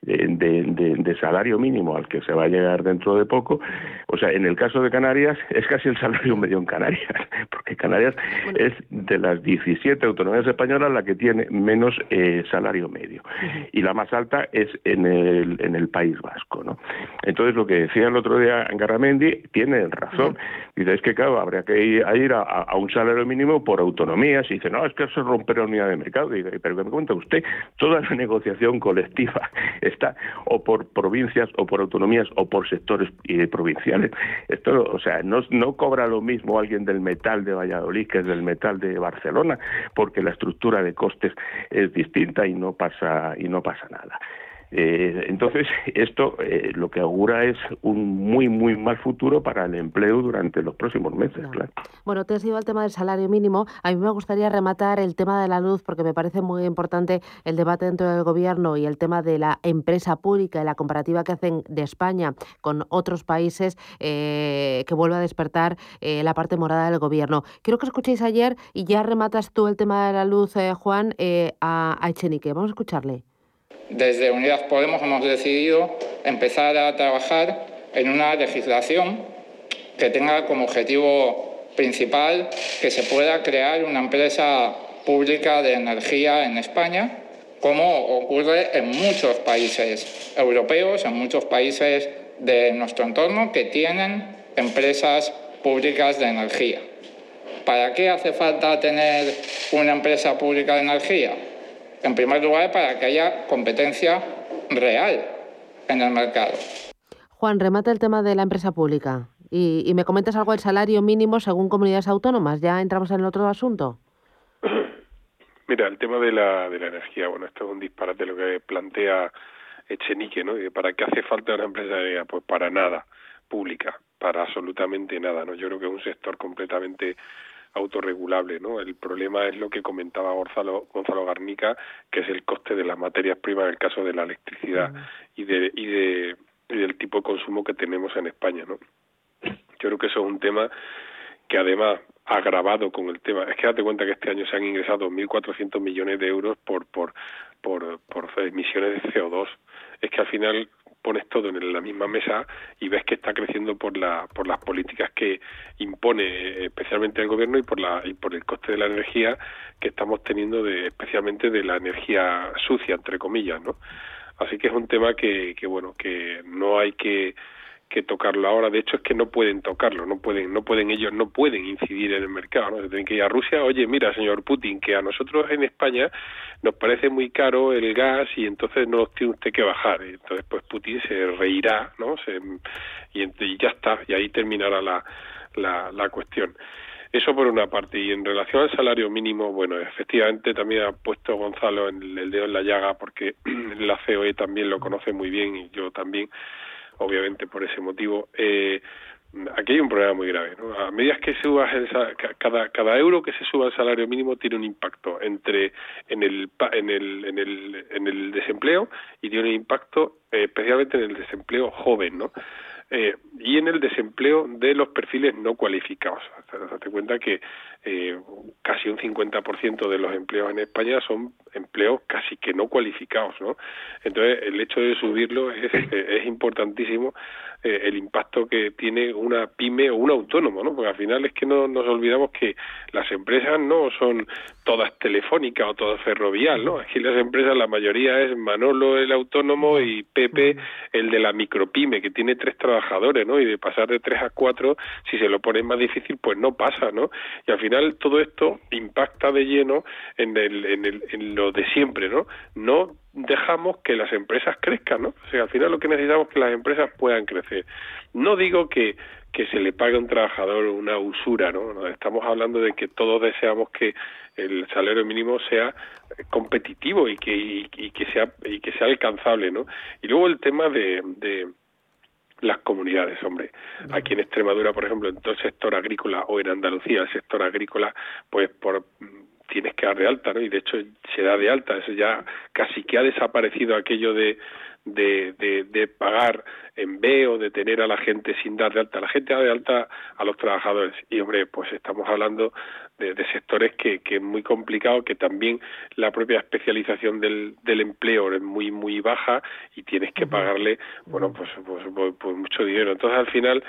de, salario mínimo al que se va a llegar dentro de poco, o sea, en el caso de Canarias es casi el salario medio en Canarias, porque Canarias es de las 17 autonomías españolas la que tiene menos eh, salario medio y la más alta es en el, en el País Vasco, ¿no? Entonces lo que decía el otro día Garamendi tiene razón, dice es que claro, habría que ir a, a, un salario mínimo por autonomías y dice, no, es que eso es romper la unidad de mercado, y, pero que me cuenta usted toda la negociación colectiva está o por provincias o por autonomías o por sectores provinciales. Esto, o sea, no, no cobra lo mismo alguien del metal de Valladolid que del metal de Barcelona, porque la estructura de costes es distinta y no pasa y no pasa nada. Eh, entonces, esto eh, lo que augura es un muy, muy mal futuro para el empleo durante los próximos meses. Claro. Bueno, te has ido al tema del salario mínimo. A mí me gustaría rematar el tema de la luz porque me parece muy importante el debate dentro del gobierno y el tema de la empresa pública y la comparativa que hacen de España con otros países eh, que vuelve a despertar la parte morada del gobierno. Quiero que escuchéis ayer y ya rematas tú el tema de la luz, Juan, a, a Echenique. Vamos a escucharle. Desde Unidas Podemos hemos decidido empezar a trabajar en una legislación que tenga como objetivo principal que se pueda crear una empresa pública de energía en España, como ocurre en muchos países europeos, en muchos países de nuestro entorno que tienen empresas públicas de energía. ¿Para qué hace falta tener una empresa pública de energía? En primer lugar, para que haya competencia real en el mercado. Juan, remata el tema de la empresa pública y, me comentas algo del salario mínimo según comunidades autónomas. ¿Ya entramos en el otro asunto? Mira, el tema de la, de la energía, bueno, esto es un disparate lo que plantea Echenique, ¿no? ¿Para qué hace falta una empresa de energía? Pues para nada, pública, para absolutamente nada, ¿no? Yo creo que es un sector completamente autorregulable, ¿no? El problema es lo que comentaba Gonzalo, Gonzalo Garnica, que es el coste de las materias primas en el caso de la electricidad y de y de y del tipo de consumo que tenemos en España, ¿no? Yo creo que eso es un tema que además agravado con el tema. Es que date cuenta que este año se han ingresado 1.400 millones de euros por, por, por, por emisiones de CO2. Es que al final pones todo en la misma mesa y ves que está creciendo por la por las políticas que impone eh, especialmente el gobierno y por la y por el coste de la energía que estamos teniendo de especialmente de la energía sucia entre comillas no así que es un tema que, que bueno que no hay que que tocarlo ahora. De hecho, es que no pueden tocarlo, no pueden, no pueden ellos, no pueden incidir en el mercado, ¿no? Se tienen que ir a Rusia. Oye, mira, señor Putin, que a nosotros en España nos parece muy caro el gas y entonces no tiene usted que bajar. Entonces, pues Putin se reirá, ¿no? Se, y, y, ya está, y ahí terminará la, la, la cuestión. Eso por una parte. Y en relación al salario mínimo, bueno, efectivamente también ha puesto Gonzalo el, el dedo en la llaga porque la COE también lo conoce muy bien y yo también obviamente por ese motivo. Eh, aquí hay un problema muy grave. ¿no? A medida que subas el, cada cada euro que se suba al salario mínimo tiene un impacto entre en el en el en el en el desempleo y tiene un impacto eh, especialmente en el desempleo joven, ¿no? Eh, y en el desempleo de los perfiles no cualificados. Date cuenta que eh, casi un 50% de los empleos en España son empleos casi que no cualificados, ¿no? Entonces, el hecho de subirlo es, es importantísimo eh, el impacto que tiene una pyme o un autónomo, ¿no? Porque al final es que no nos olvidamos que las empresas no son todas telefónicas o todas ferrovial, ¿no? Aquí las empresas la mayoría es Manolo el autónomo y Pepe el de la micropyme que tiene tres trabajadores, ¿no? Y de pasar de tres a cuatro, si se lo ponen más difícil, pues no pasa, ¿no? Y al final todo esto impacta de lleno en, el, en, el, en lo de siempre, ¿no? No dejamos que las empresas crezcan, ¿no? O sea, al final lo que necesitamos es que las empresas puedan crecer. No digo que, que se le pague a un trabajador una usura, ¿no? Estamos hablando de que todos deseamos que el salario mínimo sea competitivo y que, y, que sea y que sea alcanzable, ¿no? Y luego el tema de, de las comunidades, hombre. Aquí en Extremadura, por ejemplo, en todo el sector agrícola o en Andalucía, el sector agrícola, pues por tienes que dar de alta, ¿no? Y de hecho se da de alta, eso ya casi que ha desaparecido aquello de, de, de, pagar en B o de tener a la gente sin dar de alta. La gente da de alta a los trabajadores y, hombre, pues estamos hablando de, de sectores que, que, es muy complicado, que también la propia especialización del, del empleo es muy, muy baja y tienes que pagarle, bueno, pues, pues, pues, pues mucho dinero. Entonces, al final,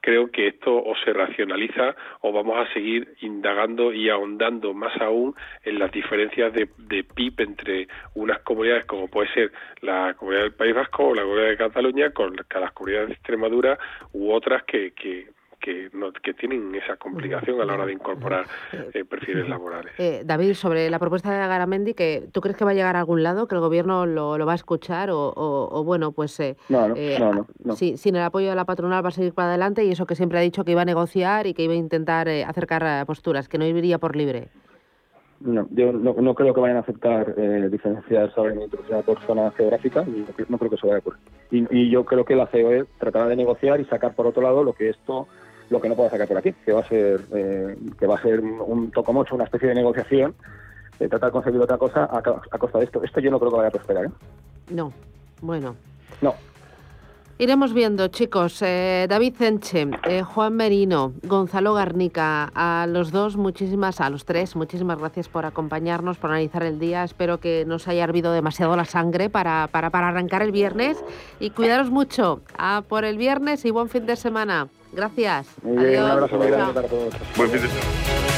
creo que esto o se racionaliza o vamos a seguir indagando y ahondando más aún en las diferencias de, de PIB entre unas comunidades como puede ser la comunidad del País Vasco o la comunidad de Cataluña con las comunidades de Extremadura u otras que, que que, no, que tienen esa complicación a la hora de incorporar eh, perfiles laborales. Eh, David, sobre la propuesta de Garamendi, que ¿tú crees que va a llegar a algún lado, que el gobierno lo, lo va a escuchar o, o, o bueno, pues eh, no, no, eh, no, no, sí, sin el apoyo de la patronal va a seguir para adelante y eso que siempre ha dicho que iba a negociar y que iba a intentar eh, acercar posturas, que no iría por libre? No, yo no, no creo que vayan a aceptar eh, diferencias por zona geográfica y no, no, creo que eso vaya a ocurrir. Y, y, yo creo que la COE tratará de negociar y sacar por otro lado lo que esto lo que no puedo sacar por aquí, que va a ser eh, que va a ser un tocomocho, una especie de negociación, de tratar de conseguir otra cosa a, a, costa de esto. Esto yo no creo que vaya a prosperar. ¿eh? No, bueno. No. Iremos viendo, chicos. Eh, David Cenche, eh, Juan Merino, Gonzalo Garnica, a los dos, muchísimas, a los tres, muchísimas gracias por acompañarnos, por analizar el día. Espero que no se haya hervido demasiado la sangre para, para, para arrancar el viernes. Y cuidaros mucho. A por el viernes y buen fin de semana. Gracias. Muy bien, Adiós. un abrazo muy grande para todos. Buen fin de semana.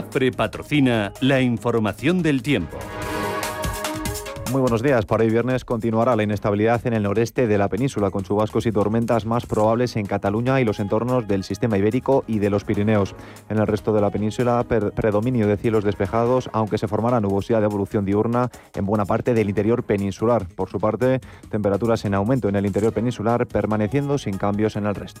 MAPRE patrocina la información del tiempo. Muy buenos días. Para hoy viernes continuará la inestabilidad en el noreste de la península, con chubascos y tormentas más probables en Cataluña y los entornos del sistema ibérico y de los Pirineos. En el resto de la península, predominio de cielos despejados, aunque se formará nubosidad de evolución diurna en buena parte del interior peninsular. Por su parte, temperaturas en aumento en el interior peninsular, permaneciendo sin cambios en el resto.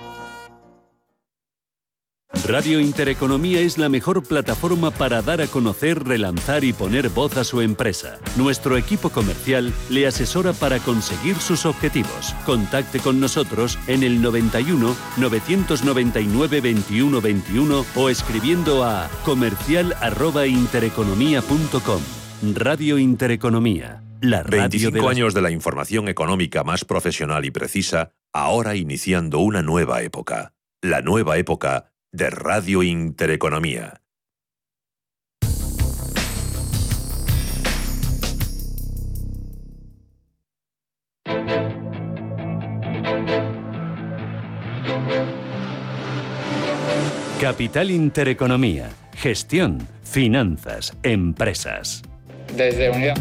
Radio Intereconomía es la mejor plataforma para dar a conocer, relanzar y poner voz a su empresa. Nuestro equipo comercial le asesora para conseguir sus objetivos. Contacte con nosotros en el 91 999 21 21 o escribiendo a comercial@intereconomía.com. Radio Intereconomía, la radio 25 años de la información económica más profesional y precisa, ahora iniciando una nueva época. La nueva época de Radio Intereconomía. Capital Intereconomía. Gestión, finanzas, empresas. Desde Unidad.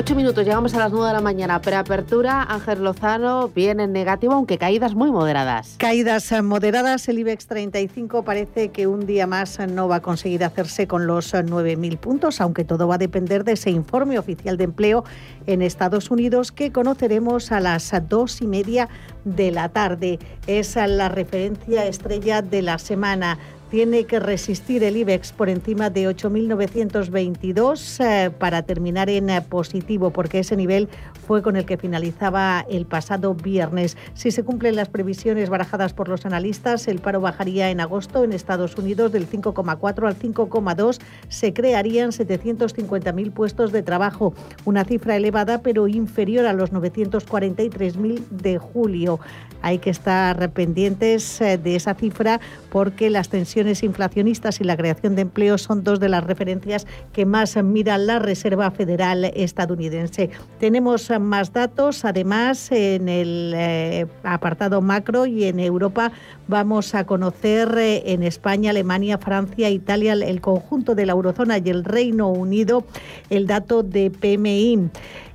Ocho minutos, llegamos a las nueve de la mañana. Preapertura, Ángel Lozano viene en negativo, aunque caídas muy moderadas. Caídas moderadas, el IBEX 35 parece que un día más no va a conseguir hacerse con los 9.000 puntos, aunque todo va a depender de ese informe oficial de empleo en Estados Unidos que conoceremos a las dos y media de la tarde. Es la referencia estrella de la semana tiene que resistir el IBEX por encima de 8.922 eh, para terminar en eh, positivo, porque ese nivel fue con el que finalizaba el pasado viernes. Si se cumplen las previsiones barajadas por los analistas, el paro bajaría en agosto en Estados Unidos del 5,4 al 5,2. Se crearían 750.000 puestos de trabajo, una cifra elevada pero inferior a los 943.000 de julio. Hay que estar pendientes eh, de esa cifra porque las tensiones inflacionistas y la creación de empleo son dos de las referencias que más mira la Reserva Federal estadounidense. Tenemos más datos, además, en el eh, apartado macro y en Europa vamos a conocer eh, en España, Alemania, Francia, Italia, el conjunto de la eurozona y el Reino Unido el dato de PMI.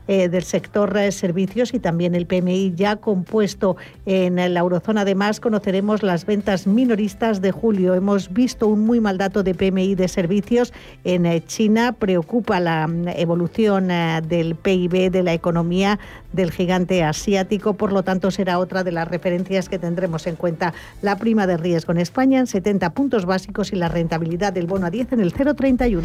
Eh, del sector eh, servicios y también el PMI ya compuesto en la eurozona. Además, conoceremos las ventas minoristas de julio. Hemos visto un muy mal dato de PMI de servicios en eh, China. Preocupa la mm, evolución del PIB de la economía del gigante asiático. Por lo tanto, será otra de las referencias que tendremos en cuenta. La prima de riesgo en España en 70 puntos básicos y la rentabilidad del bono a 10 en el 0,31.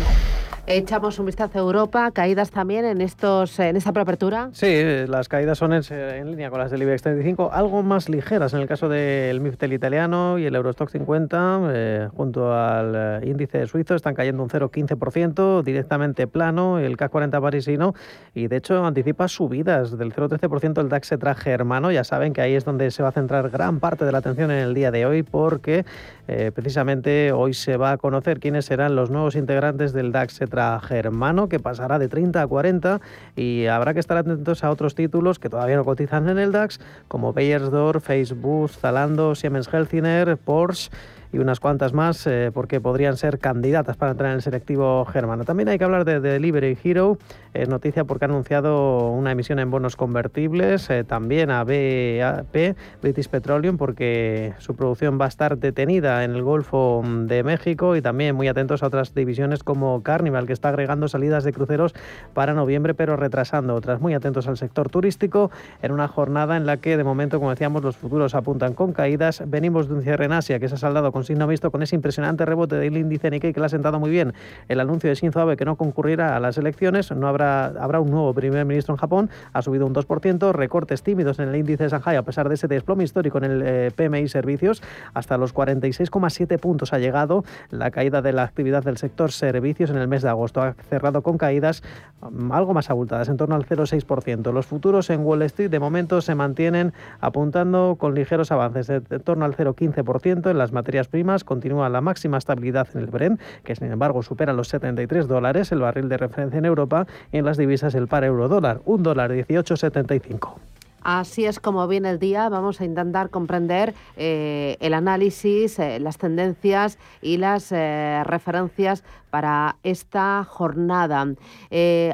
Echamos un vistazo a Europa, caídas también en estos en esta preapertura. Sí, las caídas son en, línea con las del IBEX 35, algo más ligeras en el caso del MIFTEL italiano y el Eurostock 50, eh, junto al eh, índice suizo, están cayendo un 0,15%, directamente plano, el CAC 40 parisino, y de hecho anticipa subidas del 0,13% el DAX traje hermano. Ya saben que ahí es donde se va a centrar gran parte de la atención en el día de hoy, porque eh, precisamente hoy se va a conocer quiénes serán los nuevos integrantes del DAX germano, que pasará de 30 a 40 y habrá que estar atentos a otros títulos que todavía no cotizan en el DAX, como Bayersdorf, Facebook, Zalando, Siemens Healthineer, Porsche y unas cuantas más eh, porque podrían ser candidatas para entrar en el selectivo germano. También hay que hablar de, Delivery Hero, es noticia porque ha anunciado una emisión en bonos convertibles, eh, también a BAP, British Petroleum, porque su producción va a estar detenida en el Golfo de México y también muy atentos a otras divisiones como Carnival, que está agregando salidas de cruceros para noviembre, pero retrasando otras. Muy atentos al sector turístico en una jornada en la que de momento, como decíamos, los futuros apuntan con caídas. Venimos de un cierre en Asia que se ha saldado con signo visto con ese impresionante rebote del índice Nikkei que le ha sentado muy bien el anuncio de Shinzo Abe que no concurrirá a las elecciones. No habrá, habrá un nuevo primer ministro en Japón, ha subido un 2%, recortes tímidos en el índice de Shanghai a pesar de ese desplome histórico en el eh, PMI servicios, hasta los 46,7 puntos ha llegado la caída de la actividad del sector servicios en el mes de agosto. Ha cerrado con caídas mm, algo más abultadas, en torno al 0,6%. Los futuros en Wall Street de momento se mantienen apuntando con ligeros avances, en torno al 0,15% en las materias primas. Continúa la máxima estabilidad en el Brent, que sin embargo supera los 73 dólares, el barril de referencia en Europa, en las divisas el par euro dólar, un dólar 18,75. Así es como viene el día. Vamos a intentar comprender eh, el análisis, eh, las tendencias y las eh, referencias para esta jornada.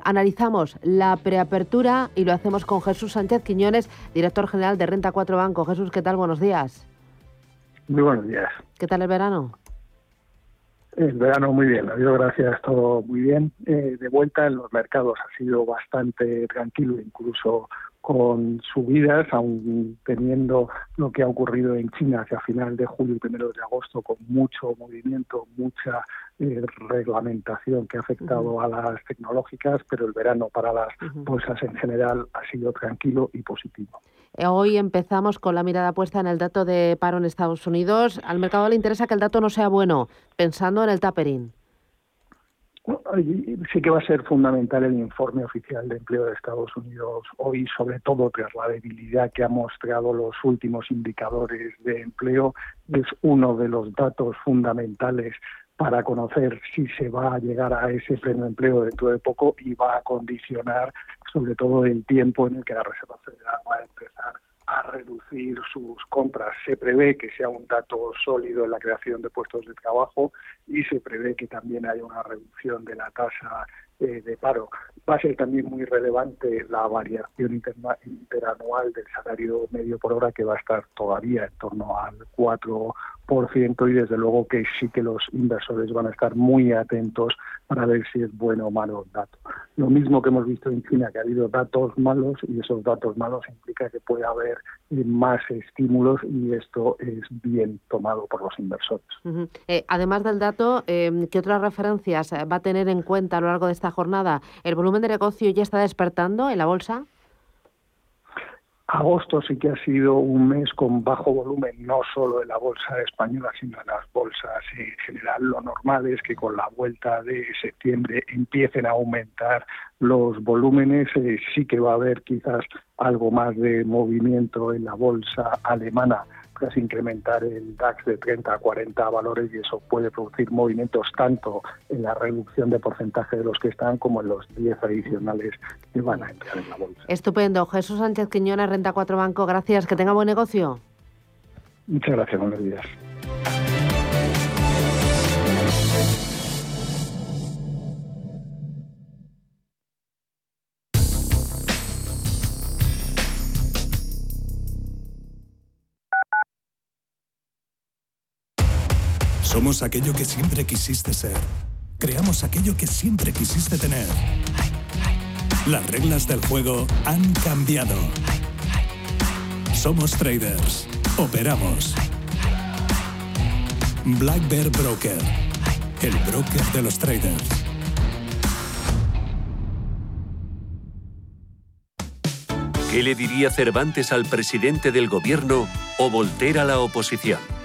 analizamos la preapertura y lo hacemos con Jesús Sánchez Quiñones, director general de Renta 4 Banco. Jesús, ¿qué tal? Buenos días. Muy buenos días. ¿Qué tal el verano? El verano muy bien, habido gracias, todo muy bien. de vuelta en los mercados ha sido bastante tranquilo, incluso con subidas, aún teniendo lo que ha ocurrido en China hacia final de julio y primero de agosto, con mucho movimiento, mucha eh, reglamentación que ha afectado a las tecnológicas, pero el verano para las bolsas en general ha sido tranquilo y positivo. Eh, hoy empezamos con la mirada puesta en el dato de paro en Estados Unidos. Al mercado le interesa que el dato no sea bueno, pensando en el tapering sí que va a ser fundamental el informe oficial de empleo de Estados Unidos hoy, sobre todo tras la debilidad que han mostrado los últimos indicadores de empleo. Es uno de los datos fundamentales para conocer si se va a llegar a ese pleno empleo dentro de poco y va a condicionar sobre todo el tiempo en el que la Reserva Federal va a empezar a reducir sus compras. Se prevé que sea un dato sólido en la creación de puestos de trabajo y se prevé que también haya una reducción de la tasa eh, de paro. Va a ser también muy relevante la variación interanual del salario medio por hora que va a estar todavía en torno al 4 y desde luego que sí que los inversores van a estar muy atentos para ver si es bueno o malo el dato. Lo mismo que hemos visto en China, que ha habido datos malos y esos datos malos implica que puede haber eh, más estímulos y esto es bien tomado por los inversores. Eh, además del dato, eh, ¿qué otras referencias va a tener en cuenta a lo largo de esta jornada? ¿El volumen de negocio ya está despertando en la bolsa? Agosto sí que ha sido un mes con bajo volumen, no solo en la bolsa española, sino en las bolsas en general. Lo normal es que con la vuelta de septiembre empiecen a aumentar los volúmenes. Eh, sí que va a haber quizás algo más de movimiento en la bolsa alemana incrementar el DAX de 30 a 40 valores y eso puede producir movimientos tanto en la reducción de porcentaje de los que están como en los 10 adicionales que van a entrar en la bolsa. Estupendo. Jesús Sánchez Quiñones, Renta 4 Banco, gracias. Que tenga buen negocio. Muchas gracias. Buenos días. Somos aquello que siempre quisiste ser. Creamos aquello que siempre quisiste tener. Las reglas del juego han cambiado. Somos traders. Operamos. Black Bear Broker. El broker de los traders. ¿Qué le diría Cervantes al presidente del gobierno o Volter a la oposición?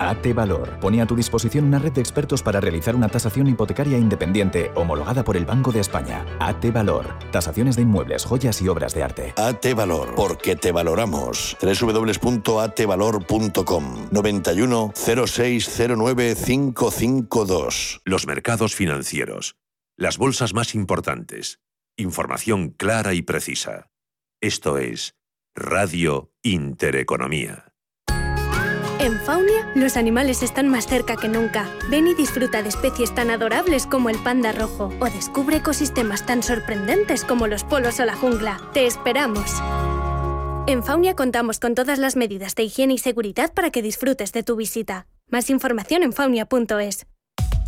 AT Valor pone a tu disposición una red de expertos para realizar una tasación hipotecaria independiente homologada por el Banco de España. AT Valor. Tasaciones de inmuebles, joyas y obras de arte. AT Valor, porque te valoramos. www.atvalor.com 91 0609 552. Los mercados financieros. Las bolsas más importantes. Información clara y precisa. Esto es Radio Intereconomía. En Faunia, los animales están más cerca que nunca. Ven y disfruta de especies tan adorables como el panda rojo o descubre ecosistemas tan sorprendentes como los polos o la jungla. Te esperamos. En Faunia contamos con todas las medidas de higiene y seguridad para que disfrutes de tu visita. Más información en faunia.es.